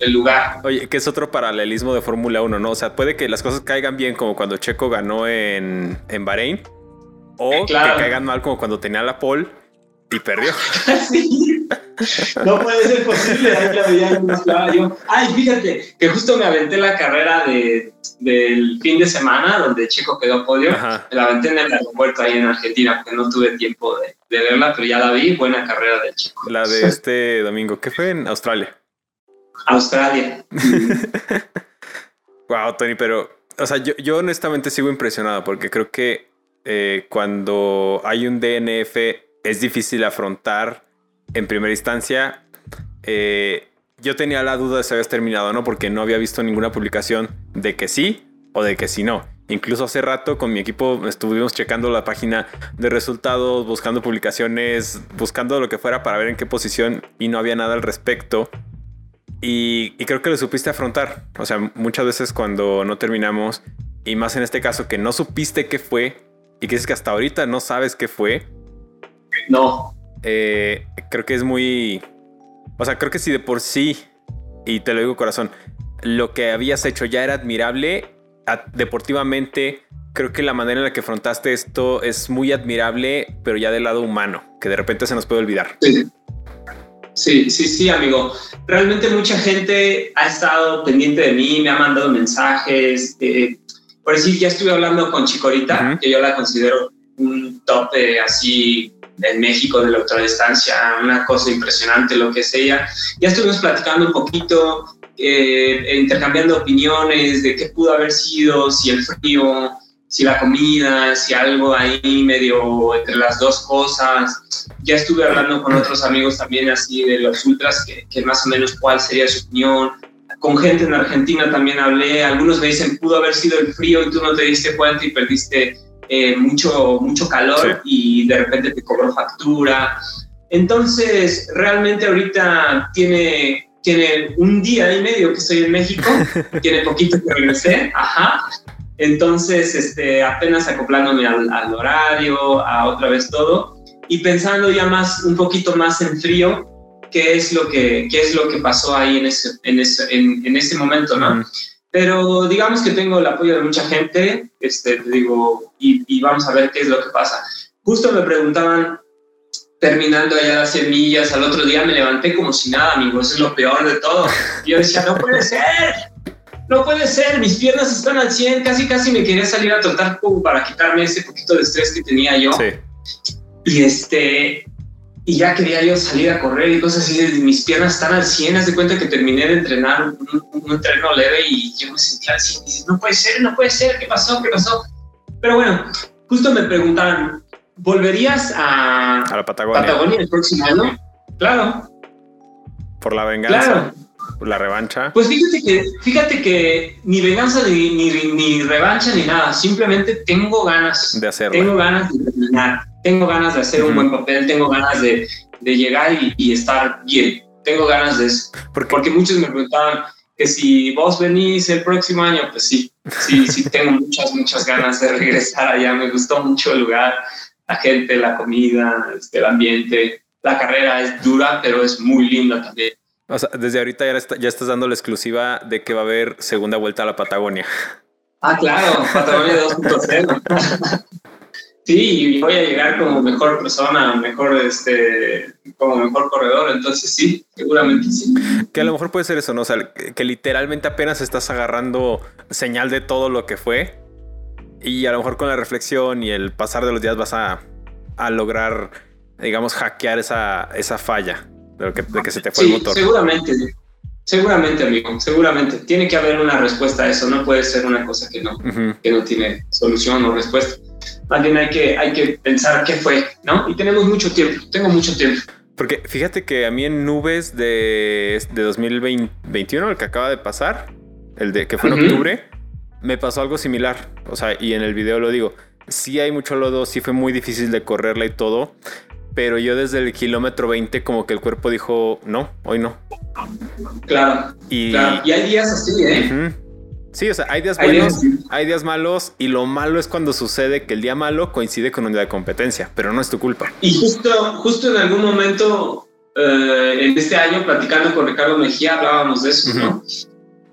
el, lugar. Oye, que es otro paralelismo de Fórmula 1, ¿no? O sea, puede que las cosas caigan bien como cuando Checo ganó en, en Bahrein, o que caigan mal como cuando tenía la pole y perdió. sí. No puede ser posible. Ahí la veía yo. Ay, fíjate que justo me aventé la carrera de, del fin de semana donde Chico quedó podio. Me la aventé en el aeropuerto ahí en Argentina porque no tuve tiempo de, de, verla, pero ya la vi. Buena carrera del Chico. La de este domingo. ¿Qué fue en Australia? Australia. wow, Tony, pero, o sea, yo, yo honestamente sigo impresionado porque creo que eh, cuando hay un DNF es difícil afrontar en primera instancia. Eh, yo tenía la duda de si habías terminado o no, porque no había visto ninguna publicación de que sí o de que sí no. Incluso hace rato con mi equipo estuvimos checando la página de resultados, buscando publicaciones, buscando lo que fuera para ver en qué posición y no había nada al respecto. Y, y creo que lo supiste afrontar. O sea, muchas veces cuando no terminamos, y más en este caso que no supiste qué fue y que es que hasta ahorita no sabes qué fue, no. Eh, creo que es muy. O sea, creo que si de por sí, y te lo digo corazón, lo que habías hecho ya era admirable deportivamente. Creo que la manera en la que afrontaste esto es muy admirable, pero ya del lado humano, que de repente se nos puede olvidar. Sí. Sí, sí, amigo. Realmente mucha gente ha estado pendiente de mí, me ha mandado mensajes. Eh, por decir, ya estuve hablando con Chicorita, que yo la considero un tope así en México de la ultradistancia, una cosa impresionante lo que es ella. Ya estuvimos platicando un poquito, eh, intercambiando opiniones de qué pudo haber sido, si el frío, si la comida, si algo ahí medio entre las dos cosas. Ya estuve hablando con otros amigos también así de los ultras, que, que más o menos cuál sería su opinión. Con gente en Argentina también hablé, algunos me dicen pudo haber sido el frío y tú no te diste cuenta y perdiste eh, mucho, mucho calor y de repente te cobró factura. Entonces, realmente ahorita tiene, tiene un día y medio que estoy en México, tiene poquito que regresé, ajá. Entonces, este, apenas acoplándome al, al, horario, a otra vez todo, y pensando ya más, un poquito más en frío, qué es lo que, qué es lo que pasó ahí en ese, en ese, en, en ese momento, ¿no? Pero digamos que tengo el apoyo de mucha gente, este, digo, y, vamos a ver qué es lo que pasa. Justo me preguntaban, terminando allá las semillas, al otro día me levanté como si nada, amigo, eso es lo peor de todo. Y yo decía, no puede ser, no puede ser, mis piernas están al 100, casi casi me quería salir a trotar para quitarme ese poquito de estrés que tenía yo. Sí. Y este, y ya quería yo salir a correr y cosas así, mis piernas están al 100, haz de cuenta que terminé de entrenar un, un, entreno leve y yo me sentía al 100, y no puede ser, no puede ser, ¿qué pasó? ¿Qué pasó? Pero bueno, justo me preguntaban, ¿volverías a, a la Patagonia. el próximo año? Claro. Por la venganza. Claro. La revancha. Pues fíjate que, fíjate que ni venganza ni, ni, ni revancha ni nada, simplemente tengo ganas. De hacerlo. Tengo ganas de terminar tengo ganas de hacer un buen papel, tengo ganas de, de llegar y, estar bien, tengo ganas de eso. Porque muchos me preguntaban que si vos venís el próximo año, pues sí, sí, sí, tengo muchas, muchas ganas de regresar allá, me gustó mucho el lugar, la gente, la comida, este, el ambiente, la carrera es dura, pero es muy linda también. O sea, desde ahorita ya, ya estás dando la exclusiva de que va a haber segunda vuelta a la Patagonia. Ah, claro, Patagonia 2.0. Sí, voy a llegar como mejor persona, mejor, este, como mejor corredor, entonces sí, seguramente sí. Que a lo mejor puede ser eso, ¿no? O sea, que, literalmente apenas estás agarrando señal de todo lo que fue y a lo mejor con la reflexión y el pasar de los días vas a, a lograr, digamos, hackear esa, esa falla de, que, de que se te fue el motor. Seguramente, seguramente, amigo, seguramente. Tiene que haber una respuesta a eso, no puede ser una cosa que no, que no tiene solución o respuesta más bien hay que, hay que pensar qué fue, ¿no? Y tenemos mucho tiempo, tengo mucho tiempo. Porque fíjate que a mí en nubes de, de 2021, el que acaba de pasar, el de que fue en octubre, me pasó algo similar. O sea, y en el video lo digo. sí hay mucho lodo, sí fue muy difícil de correrla y todo, pero yo desde el kilómetro 20 como que el cuerpo dijo, no, hoy no. Claro. Y, y hay días así, ¿eh? Sí, o sea, hay días buenos, hay días malos y lo malo es cuando sucede que el día malo coincide con un día de competencia, pero no es tu culpa. Y justo, justo en algún momento eh, en este año, platicando con Ricardo Mejía, hablábamos de eso, ¿no?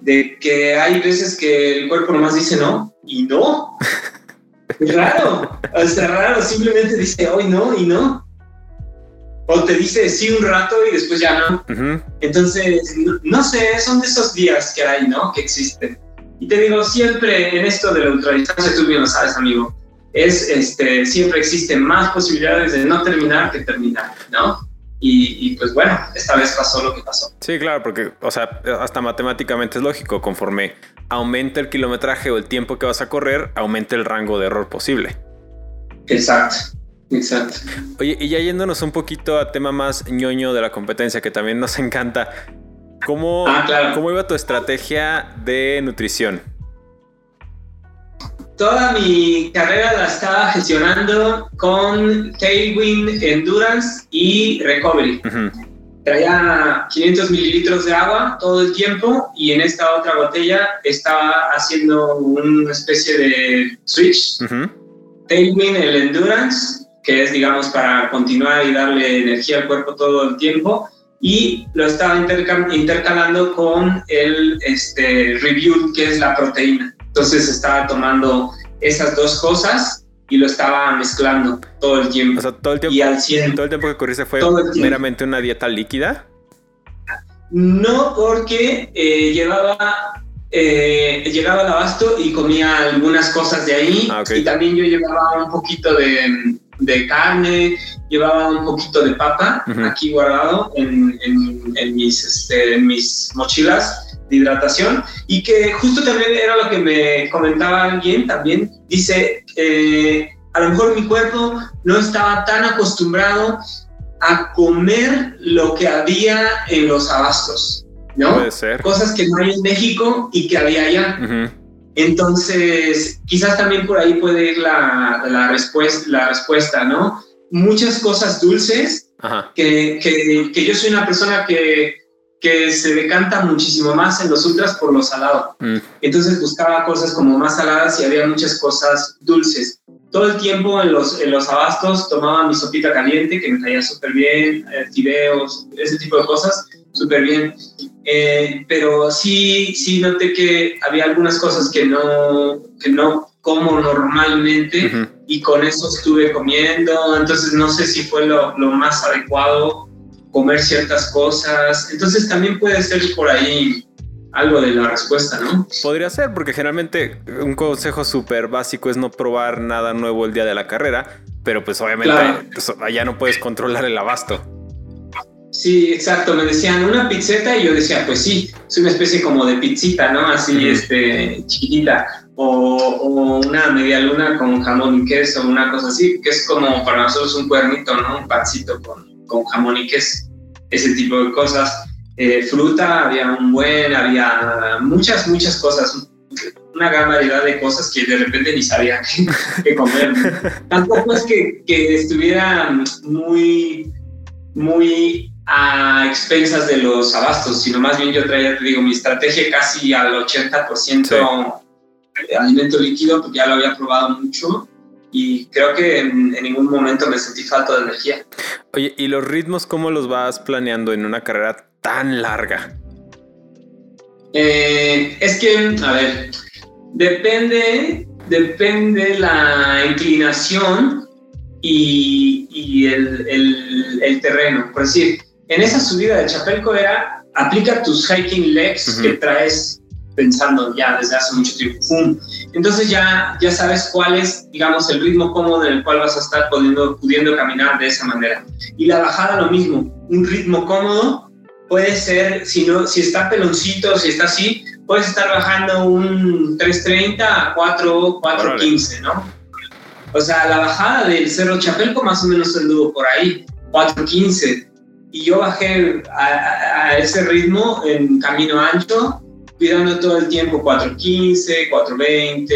De que hay veces que el cuerpo nomás dice no y no. es raro, es raro, simplemente dice hoy no y no. O te dice sí un rato y después ya no. Entonces, no, sé, son de esos días que hay, ¿no? Que existen. Y te digo, siempre en esto de la ultradistancia, tú bien lo sabes, amigo, es, este, siempre existen más posibilidades de no terminar que terminar, ¿no? Y, pues bueno, esta vez pasó lo que pasó. Sí, claro, porque, o sea, hasta matemáticamente es lógico, conforme aumenta el kilometraje o el tiempo que vas a correr, aumenta el rango de error posible. Exacto. Exacto. Oye, y ya yéndonos un poquito a tema más ñoño de la competencia, que también nos encanta, ¿cómo, ah, ¿cómo iba tu estrategia de nutrición? toda mi carrera la estaba gestionando con Tailwind Endurance y Recovery. Traía 500 mililitros de agua todo el tiempo y en esta otra botella estaba haciendo una especie de switch. Tailwind, el Endurance, que es, digamos, para continuar y darle energía al cuerpo todo el tiempo. Y lo estaba intercalando con el este, Review, que es la proteína. Entonces estaba tomando esas dos cosas y lo estaba mezclando todo el tiempo. O sea, todo el tiempo, y al 100, todo el tiempo que corriste fue meramente una dieta líquida. No, porque eh, llevaba eh, llegaba al abasto y comía algunas cosas de ahí. Ah, y también yo llevaba un poquito de, de carne, llevaba un poquito de papa aquí guardado en, en, mis, este, en mis mochilas de hidratación y que justo también era lo que me comentaba alguien también, dice, eh, a lo mejor mi cuerpo no estaba tan acostumbrado a comer lo que había en los abastos, ¿no? Puede ser. Cosas que no hay en México y que había allá. Entonces, quizás también por ahí puede ir la, la, respuesta, la respuesta, ¿no? Muchas cosas dulces, que, que, que yo soy una persona que que se decanta muchísimo más en los ultras por lo salado. Mm. Entonces buscaba cosas como más saladas y había muchas cosas dulces. Todo el tiempo en los, en los abastos tomaba mi sopita caliente que me caía súper bien, eh, fideos, ese tipo de cosas, súper bien. Eh, pero sí, sí noté que había algunas cosas que no, que no como normalmente y con eso estuve comiendo. Entonces no sé si fue lo, lo más adecuado comer ciertas cosas. Entonces también puede ser por ahí algo de la respuesta, ¿no? Podría ser, porque generalmente un consejo súper básico es no probar nada nuevo el día de la carrera, pero pues obviamente pues, allá no puedes controlar el abasto. Sí, exacto. Me decían una pizzeta y yo decía, pues sí, es una especie como de pizzita, ¿no? Así, este, chiquitita. O, o, una media luna con jamón y queso, una cosa así, que es como para nosotros un cuernito, ¿no? Un pancito con, con jamón y queso, ese tipo de cosas. Eh, fruta, había un buen, había muchas, muchas cosas, una gran variedad de cosas que de repente ni sabía qué, comer. Tampoco es que, que estuviera muy, muy a expensas de los abastos, sino más bien yo traía, te digo, mi estrategia casi al 80% de alimento líquido, porque ya lo había probado mucho y creo que en, ningún momento me sentí falta de energía. Oye, ¿y los ritmos cómo los vas planeando en una carrera tan larga? Eh, es que, a ver, depende, depende la inclinación y, el, el, terreno. Por decir, en esa subida de Chapelco era, aplica tus hiking legs que traes pensando ya desde hace mucho tiempo. Entonces ya, ya sabes cuál es, digamos, el ritmo cómodo en el cual vas a estar pudiendo, pudiendo caminar de esa manera. Y la bajada lo mismo, un ritmo cómodo puede ser, si, no, si está peloncito, si está así, puedes estar bajando un 3.30 a 4, 4.15, ¿no? O sea, la bajada del Cerro Chapelco más o menos anduvo por ahí, 4.15. Y yo bajé a, a ese ritmo en camino ancho cuidando todo el tiempo 4.15, 4.20,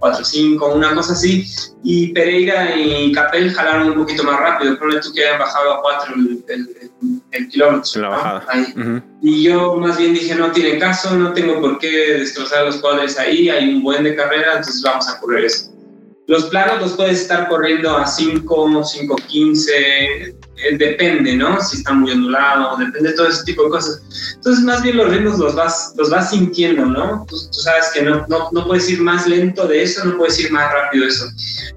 4.5, una cosa así. Y Pereira y Capel jalaron un poquito más rápido. Ponle tú que hayan bajado a 4 el, kilómetro. La bajada. Y yo más bien dije, no tiene caso, no tengo por qué destrozar los cuadros ahí, hay un buen de carrera, entonces vamos a correr eso. Los planos los puedes estar corriendo a 5, 5.15, depende, ¿no? Si está muy ondulado, depende de todo ese tipo de cosas. Entonces, más bien los ritmos los vas, los vas sintiendo, ¿no? Tú, sabes que no, no, no, puedes ir más lento de eso, no puedes ir más rápido de eso.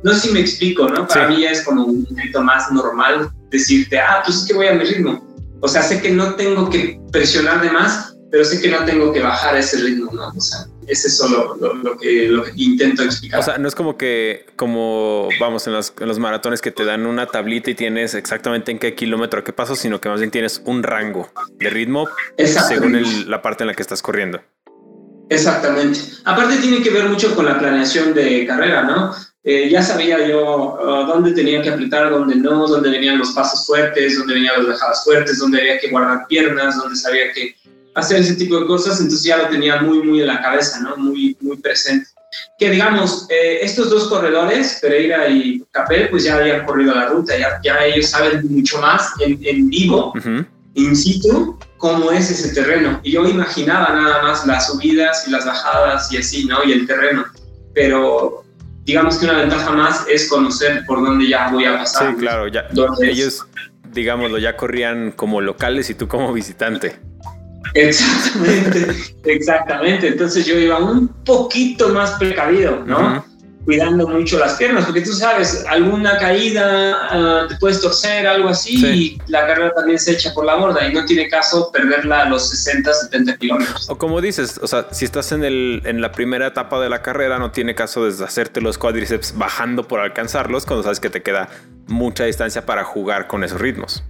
No sé si me explico, ¿no? Para mí ya es como un poquito más normal decirte, ah, pues es que voy a mi ritmo. O sea, sé que no tengo que presionar de más, pero sé que no tengo que bajar ese ritmo, ¿no? O sea, es eso lo, que, intento explicar. O sea, no es como que, como vamos en los, maratones que te dan una tablita y tienes exactamente en qué kilómetro, qué paso, sino que más bien tienes un rango de ritmo según la parte en la que estás corriendo. Exactamente. Aparte tiene que ver mucho con la planeación de carrera, ¿no? Eh, ya sabía yo uh, dónde tenía que apretar, dónde no, dónde venían los pasos fuertes, dónde venían las bajadas fuertes, dónde había que guardar piernas, dónde sabía que hacer ese tipo de cosas, entonces ya lo tenía muy, muy en la cabeza, ¿no? Muy, muy presente. Que digamos, eh, estos dos corredores, Pereira y Capel, pues ya habían corrido la ruta, ya, ya ellos saben mucho más en, en vivo, in situ, cómo es ese terreno. Y yo imaginaba nada más las subidas y las bajadas y así, ¿no? Y el terreno. Pero digamos que una ventaja más es conocer por dónde ya voy a pasar. Sí, claro, ya. Ellos, digámoslo, ya corrían como locales y tú como visitante. Exactamente, exactamente. Entonces yo iba un poquito más precavido, ¿no? Cuidando mucho las piernas, porque tú sabes, alguna caída ah, te puedes torcer, algo así, y la carrera también se echa por la borda y no tiene caso perderla a los 60, 70 kilómetros. O como dices, o sea, si estás en, el, en la primera etapa de la carrera, no tiene caso deshacerte los cuádriceps bajando por alcanzarlos cuando sabes que te queda mucha distancia para jugar con esos ritmos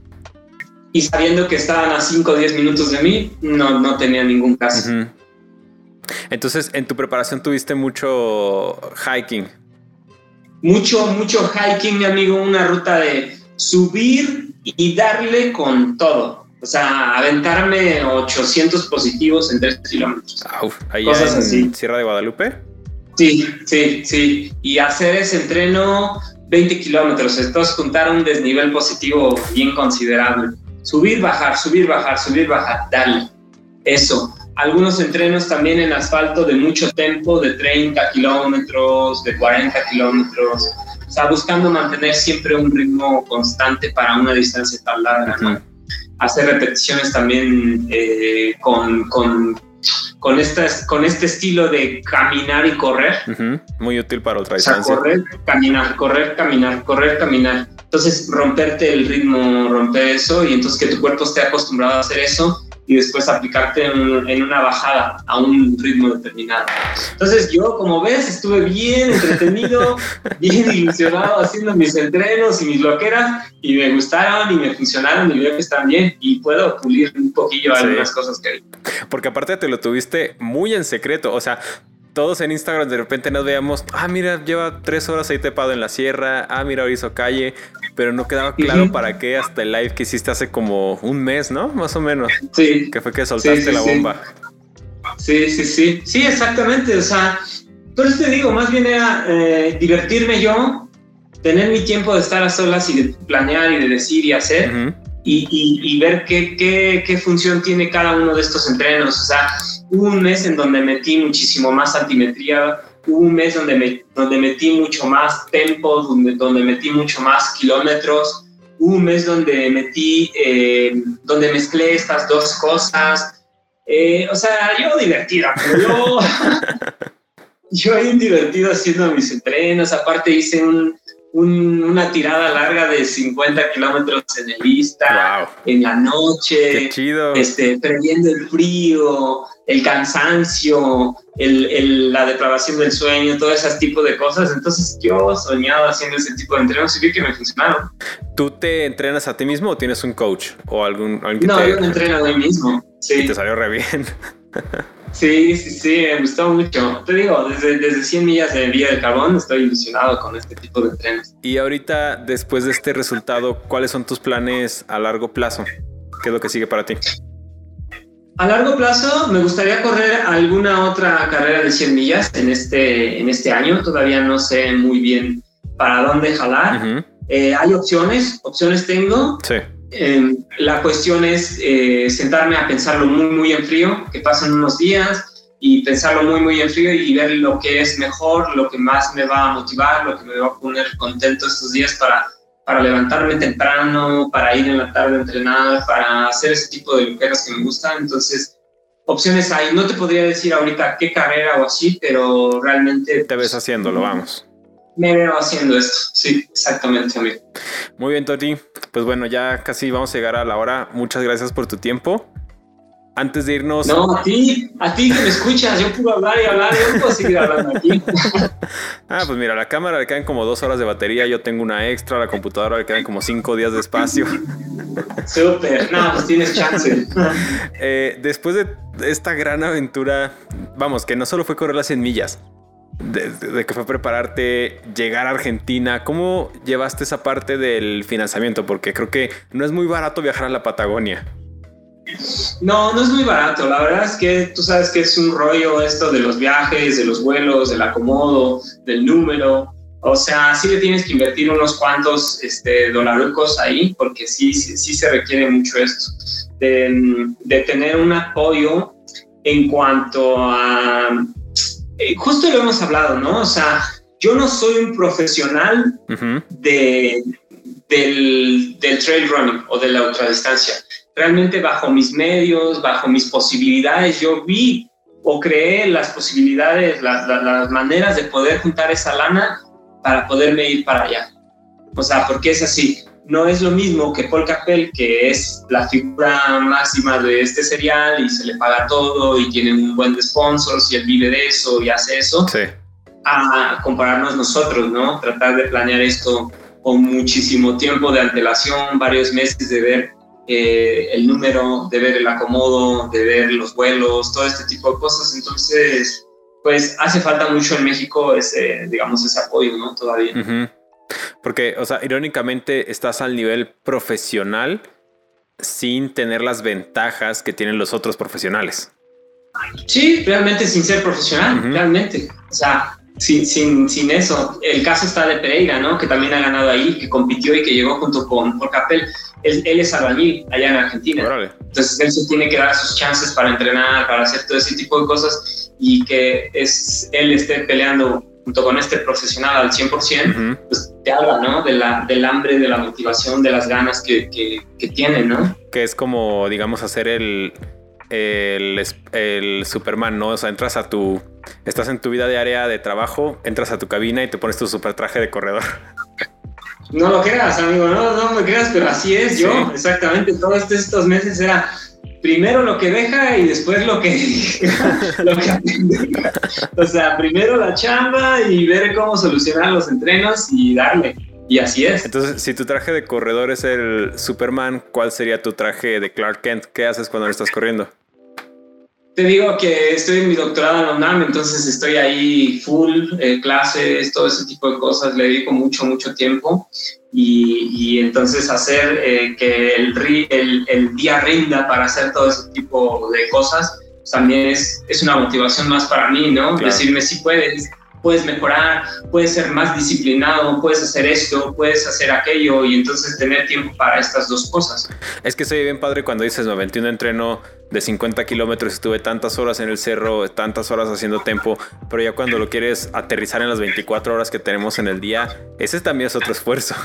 y sabiendo que estaban a 5 o 10 minutos de mí, no, no tenía ningún caso. Entonces, en tu preparación tuviste mucho hiking. Mucho, mucho hiking, mi amigo, una ruta de subir y darle con todo. O sea, aventarme 800 positivos en 3 kilómetros. ahí en Sierra de Guadalupe. Sí, sí, sí. Y hacer ese entreno 20 kilómetros. Entonces, juntar un desnivel positivo bien considerable. Subir, bajar, subir, bajar, subir, bajar, dale. Eso. Algunos entrenos también en asfalto de mucho tiempo, de 30 kilómetros, de 40 kilómetros. O sea, buscando mantener siempre un ritmo constante para una distancia tan larga. Hacer repeticiones también eh, con, con, con, con este estilo de caminar y correr. Muy útil para otra distancia. correr, caminar, correr, caminar, correr, caminar. Entonces, romperte el ritmo, romper eso y entonces que tu cuerpo esté acostumbrado a hacer eso y después aplicarte en, una bajada a un ritmo determinado. Entonces yo, como ves, estuve bien entretenido, bien ilusionado haciendo mis entrenos y mis loqueras y me gustaron y me funcionaron y veo que están bien y puedo pulir un poquillo algunas cosas que hay. Porque aparte te lo tuviste muy en secreto, o sea, todos en Instagram de repente nos veíamos, ah, mira, lleva tres horas ahí tepado en la sierra, ah, mira, hoy hizo calle, pero no quedaba claro para qué hasta el live que hiciste hace como un mes, ¿no? Más o menos. Sí. Que fue que soltaste la bomba. Sí, sí, sí. Sí, exactamente. O sea, por eso te digo, más bien era eh, divertirme yo, tener mi tiempo de estar a solas y de planear y de decir y hacer. y, y, ver qué, qué, qué función tiene cada uno de estos entrenos. O sea, Hubo un mes en donde metí muchísimo más altimetría, hubo un mes donde, me, donde metí mucho más tempo, donde, donde metí mucho más kilómetros, hubo un mes donde metí, eh, donde mezclé estas dos cosas. Eh, o sea, yo divertida, yo, yo bien divertido haciendo mis entrenos, aparte hice un, una tirada larga de 50 kilómetros en el lista, en la noche, este, previendo el frío, el cansancio, el, la depravación del sueño, todo ese tipo de cosas. Entonces yo soñaba haciendo ese tipo de entrenos y vi que me funcionaron. ¿Tú te entrenas a ti mismo o tienes un coach o algún... no, yo me entreno a mí mismo. Sí. Y te salió re bien. Sí, sí, sí, me gustó mucho. Te digo, desde, desde 100 millas de vía del carbón estoy ilusionado con este tipo de trenes. Y ahorita, después de este resultado, ¿cuáles son tus planes a largo plazo? ¿Qué es lo que sigue para ti? A largo plazo me gustaría correr alguna otra carrera de 100 millas en este, en este año. Todavía no sé muy bien para dónde jalar. Eh, hay opciones, opciones tengo. Sí. Em, la cuestión es eh, sentarme a pensarlo muy, muy en frío, que pasen unos días y pensarlo muy, muy en frío y ver lo que es mejor, lo que más me va a motivar, lo que me va a poner contento estos días para, para levantarme temprano, para ir en la tarde a entrenar, para hacer ese tipo de loqueras que me gustan. Entonces, opciones hay. No te podría decir ahorita qué carrera o así, pero realmente... Te ves haciéndolo, vamos me veo haciendo esto. Sí, exactamente, amigo. Muy bien, Toti. Pues bueno, ya casi vamos a llegar a la hora. Muchas gracias por tu tiempo. Antes de irnos. No, a ti, a ti que me escuchas, yo puedo hablar y hablar, yo puedo seguir hablando aquí. ah, pues mira, la cámara le quedan como dos horas de batería, yo tengo una extra, la computadora le quedan como cinco días de espacio. Súper, no, pues tienes chance. Eh, después de esta gran aventura, vamos, que no solo fue correr las 100 millas, de, que fue prepararte, llegar a Argentina. ¿Cómo llevaste esa parte del financiamiento? Porque creo que no es muy barato viajar a la Patagonia. No, no es muy barato. La verdad es que tú sabes que es un rollo esto de los viajes, de los vuelos, del acomodo, del número. O sea, sí le tienes que invertir unos cuantos este, dolarucos ahí, porque sí, sí, sí se requiere mucho esto. De, de tener un apoyo en cuanto a eh, justo lo hemos hablado, ¿no? O sea, yo no soy un profesional de, del, trail running o de la ultradistancia. Realmente bajo mis medios, bajo mis posibilidades, yo vi o creé las posibilidades, las maneras de poder juntar esa lana para poderme ir para allá. O sea, porque es así no es lo mismo que Paul Capel, que es la figura máxima de este serial y se le paga todo y tiene un buen de sponsors y él vive de eso y hace eso, a compararnos nosotros, ¿no? Tratar de planear esto con muchísimo tiempo de antelación, varios meses de ver eh, el número, de ver el acomodo, de ver los vuelos, todo este tipo de cosas. Entonces, pues hace falta mucho en México ese, digamos, ese apoyo, ¿no? Todavía. Porque, o sea, irónicamente estás al nivel profesional sin tener las ventajas que tienen los otros profesionales. Sí, realmente sin ser profesional, realmente. O sea, sin, sin, sin, eso. El caso está de Pereira, ¿no? Que también ha ganado ahí, que compitió y que llegó junto con Porcapel. Él, él es albañil allá en Argentina. Entonces él se tiene que dar sus chances para entrenar, para hacer todo ese tipo de cosas y que es, él esté peleando junto con este profesional al 100%, pues te habla, ¿no? De la, del hambre, de la motivación, de las ganas que, que, tiene, ¿no? Que es como, digamos, hacer el, el, el, Superman, ¿no? O sea, entras a tu, estás en tu vida diaria de trabajo, entras a tu cabina y te pones tu super traje de corredor. No lo creas, amigo, no, no me creas, pero así es yo, exactamente, todos estos meses era primero lo que deja y después lo que, lo que aprende. O sea, primero la chamba y ver cómo solucionar los entrenos y darle. Y así es. Entonces, si tu traje de corredor es el Superman, ¿cuál sería tu traje de Clark Kent? ¿Qué haces cuando estás corriendo? Te digo que estoy en mi doctorado en la UNAM, entonces estoy ahí full, eh, clases, todo ese tipo de cosas, le dedico mucho, mucho tiempo. Y, entonces hacer eh, que el, el, el, día rinda para hacer todo ese tipo de cosas, pues también es, es una motivación más para mí, ¿no? Decirme si puedes, puedes mejorar, puedes ser más disciplinado, puedes hacer esto, puedes hacer aquello y entonces tener tiempo para estas dos cosas. Es que soy bien padre cuando dices, me aventé un entreno de 50 kilómetros, estuve tantas horas en el cerro, tantas horas haciendo tiempo, pero ya cuando lo quieres aterrizar en las 24 horas que tenemos en el día, ese también es otro esfuerzo.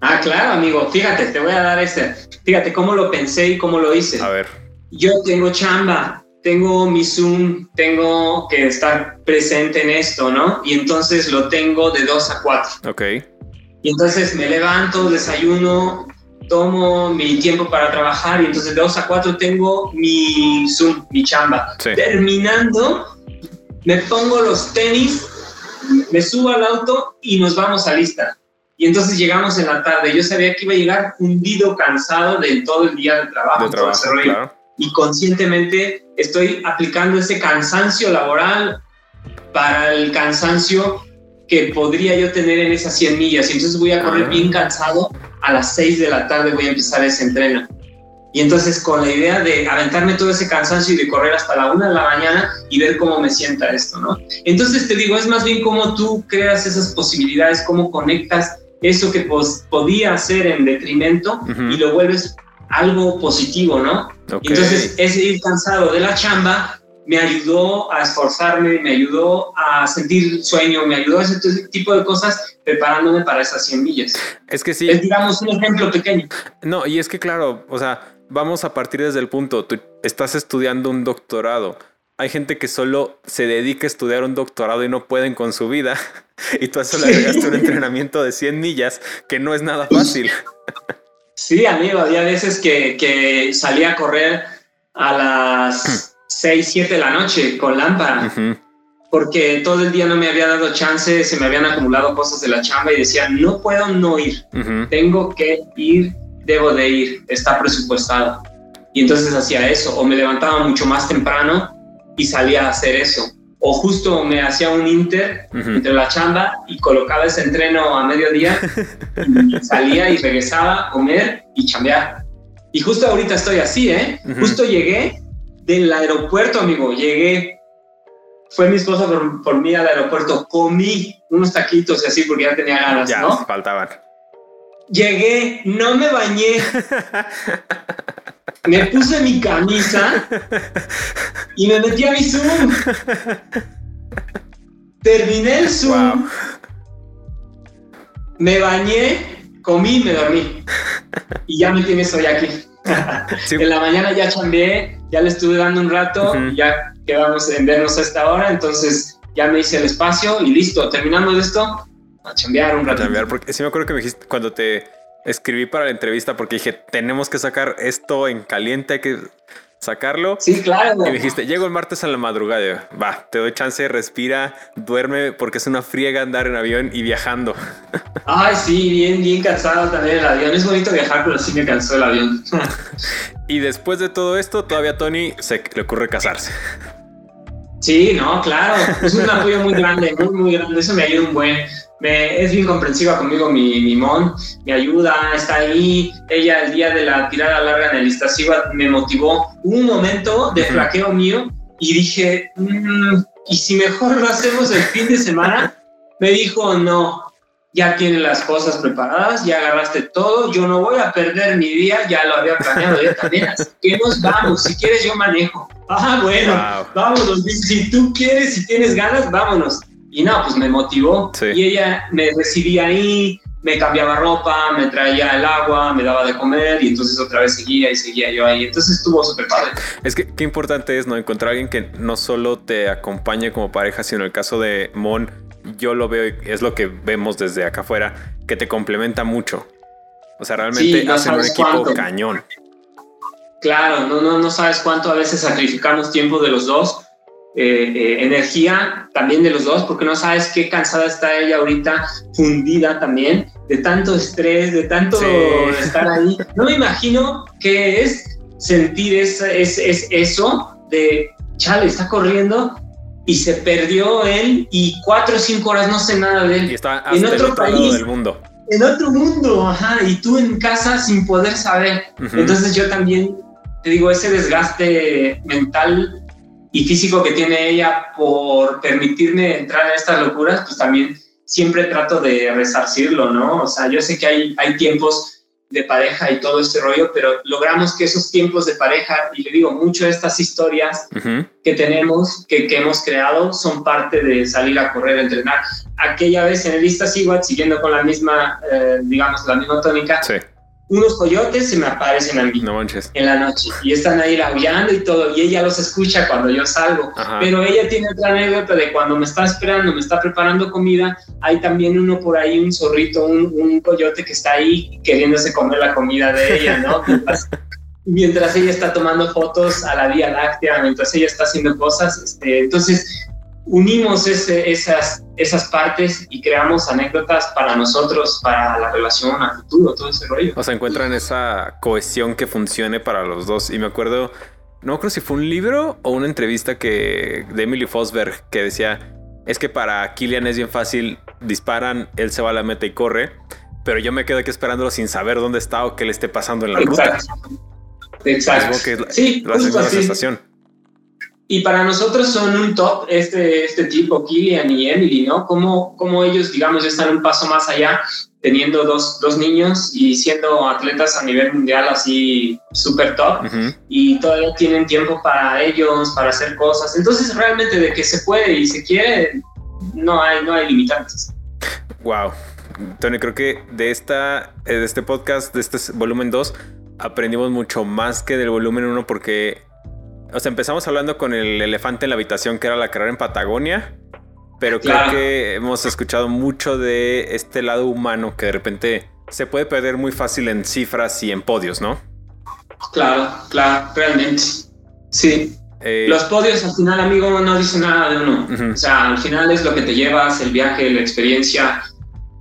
Ah, claro, amigo. Fíjate, te voy a dar este. Fíjate cómo lo pensé y cómo lo hice. A ver. Yo tengo chamba, tengo mi Zoom, tengo que estar presente en esto, ¿no? Y entonces lo tengo de 2 a 4. Ok. Y entonces me levanto, desayuno, tomo mi tiempo para trabajar y entonces de 2 a 4 tengo mi Zoom, mi chamba. Terminando, me pongo los tenis, me subo al auto y nos vamos a lista. Y entonces llegamos en la tarde. Yo sabía que iba a llegar hundido, cansado de todo el día de trabajo. De Y conscientemente estoy aplicando ese cansancio laboral para el cansancio que podría yo tener en esas 100 millas. Y entonces voy a correr ah. bien cansado. A las 6 de la tarde voy a empezar ese entreno. Y entonces con la idea de aventarme todo ese cansancio y de correr hasta la una de la mañana y ver cómo me sienta esto, ¿no? Entonces te digo, es más bien cómo tú creas esas posibilidades, cómo conectas eso que podía ser en detrimento y lo vuelves algo positivo, ¿no? Entonces ese ir cansado de la chamba me ayudó a esforzarme, me ayudó a sentir sueño, me ayudó a hacer ese tipo de cosas preparándome para esas 100 millas. Es que sí. Es, digamos, un ejemplo pequeño. No, y es que claro, o sea, vamos a partir desde el punto, tú estás estudiando un doctorado. Hay gente que solo se dedica a estudiar un doctorado y no pueden con su vida. Y tú a eso le agregaste un entrenamiento de 100 millas, que no es nada fácil. Sí, amigo, había veces que, que salía a correr a las 6, 7 de la noche con lámpara. Porque todo el día no me había dado chance, se me habían acumulado cosas de la chamba y decía, no puedo no ir, tengo que ir, debo de ir, está presupuestado. Y entonces hacía eso, o me levantaba mucho más temprano y salía a hacer eso. O justo me hacía un inter entre la chamba y colocaba ese entreno a mediodía y salía y regresaba a comer y chambear. Y justo ahorita estoy así, ¿eh? Justo llegué del aeropuerto, amigo. Llegué, fue mi esposa por, mí al aeropuerto, comí unos taquitos y así porque ya tenía ganas, ya, ¿no? faltaban. Llegué, no me bañé. me puse mi camisa y me metí a mi Zoom. Terminé el Zoom. Me bañé, comí y me dormí. Y ya me tienes hoy aquí. En la mañana ya chambeé, ya le estuve dando un rato, ya quedamos en vernos a esta hora, entonces ya me hice el espacio y listo, terminando esto, a chambear un rato. A chambear, porque sí me acuerdo que me dijiste cuando te escribí para la entrevista, porque dije, tenemos que sacar esto en caliente, hay que sacarlo. Sí, claro. Y me dijiste, llego el martes a la madrugada. Va, te doy chance, respira, duerme, porque es una friega andar en avión y viajando. Ay, sí, bien, bien cansado también el avión. Es bonito viajar, pero sí me cansó el avión. y después de todo esto, todavía Tony se le ocurre casarse. Sí, no, claro. Es un apoyo muy grande, muy, muy grande. Eso me ayuda un buen es bien comprensiva conmigo mi, mi Mon, me ayuda, está ahí. Ella el día de la tirada larga en el Iztaccíhuatl me motivó. un momento de flaqueo mío y dije, mm, ¿y si mejor lo hacemos el fin de semana? Me dijo, no, ya tiene las cosas preparadas, ya agarraste todo, yo no voy a perder mi día, ya lo había planeado yo también, así que nos vamos, si quieres yo manejo. Ah, bueno, vámonos, si tú quieres, si tienes ganas, vámonos. Y no, pues me motivó. Y ella me recibía ahí, me cambiaba ropa, me traía el agua, me daba de comer y entonces otra vez seguía y seguía yo ahí. Entonces estuvo súper padre. Es que qué importante es no encontrar a alguien que no solo te acompañe como pareja, sino en el caso de Mon, yo lo veo es lo que vemos desde acá afuera, que te complementa mucho. O sea, realmente hacen un equipo cañón. Claro, no, no, no sabes cuánto a veces sacrificamos tiempo de los dos eh, eh, energía también de los dos, porque no sabes qué cansada está ella ahorita, fundida también, de tanto estrés, de tanto estar ahí. No me imagino qué es sentir es, es, eso de, chale, está corriendo y se perdió él y cuatro o cinco horas no sé nada de él. Y está en otro, país. del mundo. En otro mundo, ajá, y tú en casa sin poder saber. Entonces yo también, te digo, ese desgaste mental y físico que tiene ella por permitirme entrar en estas locuras, pues también siempre trato de resarcirlo, ¿no? O sea, yo sé que hay, hay tiempos de pareja y todo este rollo, pero logramos que esos tiempos de pareja, y le digo, mucho de estas historias que tenemos, que, que, hemos creado, son parte de salir a correr, a entrenar. Aquella vez en el Vista siguiendo con la misma, eh, digamos, la misma tónica, sí unos coyotes se me aparecen a mí en la noche y están ahí aullando y todo y ella los escucha cuando yo salgo pero ella tiene otra anécdota de cuando me está esperando me está preparando comida hay también uno por ahí un zorrito un, coyote que está ahí queriéndose comer la comida de ella no mientras, ella está tomando fotos a la Vía Láctea mientras ella está haciendo cosas este, entonces unimos esas, esas partes y creamos anécdotas para nosotros, para la relación a futuro, todo ese rollo. O sea, encuentran esa cohesión que funcione para los dos. Y me acuerdo, no creo si fue un libro o una entrevista que de Emily Fosberg que decía, es que para Killian es bien fácil, disparan, él se va a la meta y corre, pero yo me quedo aquí esperándolo sin saber dónde está o qué le esté pasando en la ruta. Exacto. sí, la sensación. Y para nosotros son un top este, este tipo, Kilian y Emily, ¿no? Como, como ellos, digamos, están un paso más allá, teniendo dos, dos niños y siendo atletas a nivel mundial así súper top, y todavía tienen tiempo para ellos, para hacer cosas. Entonces, realmente de que se puede y se quiere, no hay, no hay limitantes. Wow. Tony, creo que de, esta, de este podcast, de este volumen 2, aprendimos mucho más que del volumen 1 porque o sea, empezamos hablando con el elefante en la habitación, que era la carrera en Patagonia. Pero creo que hemos escuchado mucho de este lado humano que de repente se puede perder muy fácil en cifras y en podios, ¿no? Claro, claro, realmente. Sí. Eh, Los podios al final, amigo, no dicen nada de uno. O sea, al final es lo que te llevas, el viaje, la experiencia,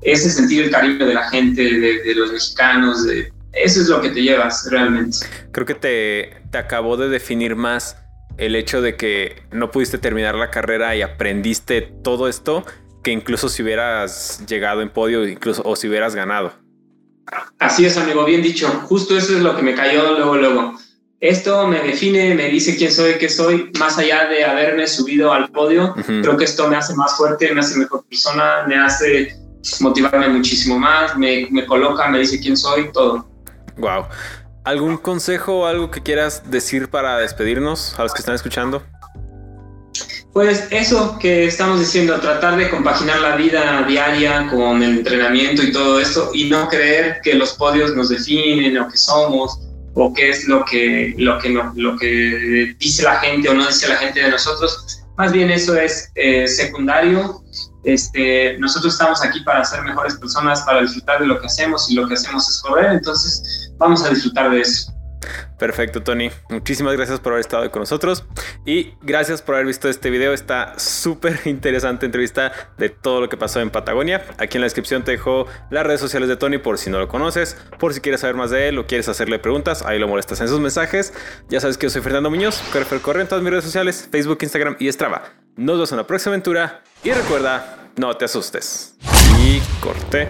ese sentir el cariño de la gente, de los mexicanos, de, eso es lo que te llevas realmente. Creo que te, te acabó de definir más el hecho de que no pudiste terminar la carrera y aprendiste todo esto que incluso si hubieras llegado en podio incluso o si hubieras ganado. Así es, amigo, bien dicho. Justo eso es lo que me cayó luego, luego. Esto me define, me dice quién soy, qué soy, más allá de haberme subido al podio. Creo que esto me hace más fuerte, me hace mejor persona, me hace motivarme muchísimo más, me, me coloca, me dice quién soy, todo. Wow. ¿Algún consejo o algo que quieras decir para despedirnos a los que están escuchando? Pues eso que estamos diciendo, tratar de compaginar la vida diaria con el entrenamiento y todo esto y no creer que los podios nos definen o que somos o qué es lo que, lo que, lo que dice la gente o no dice la gente de nosotros. Más bien eso es eh, secundario este, nosotros estamos aquí para ser mejores personas, para disfrutar de lo que hacemos y lo que hacemos es correr, entonces vamos a disfrutar de eso. Perfecto, Tony. Muchísimas gracias por haber estado con nosotros y gracias por haber visto este video, esta súper interesante entrevista de todo lo que pasó en Patagonia. Aquí en la descripción te dejo las redes sociales de Tony por si no lo conoces, por si quieres saber más de él o quieres hacerle preguntas, ahí lo molestas en sus mensajes. Ya sabes que yo soy Fernando Muñoz, Corre Corre en todas mis redes sociales, Facebook, Instagram y Strava. Nos vemos en la próxima aventura y recuerda, no te asustes. Y corte.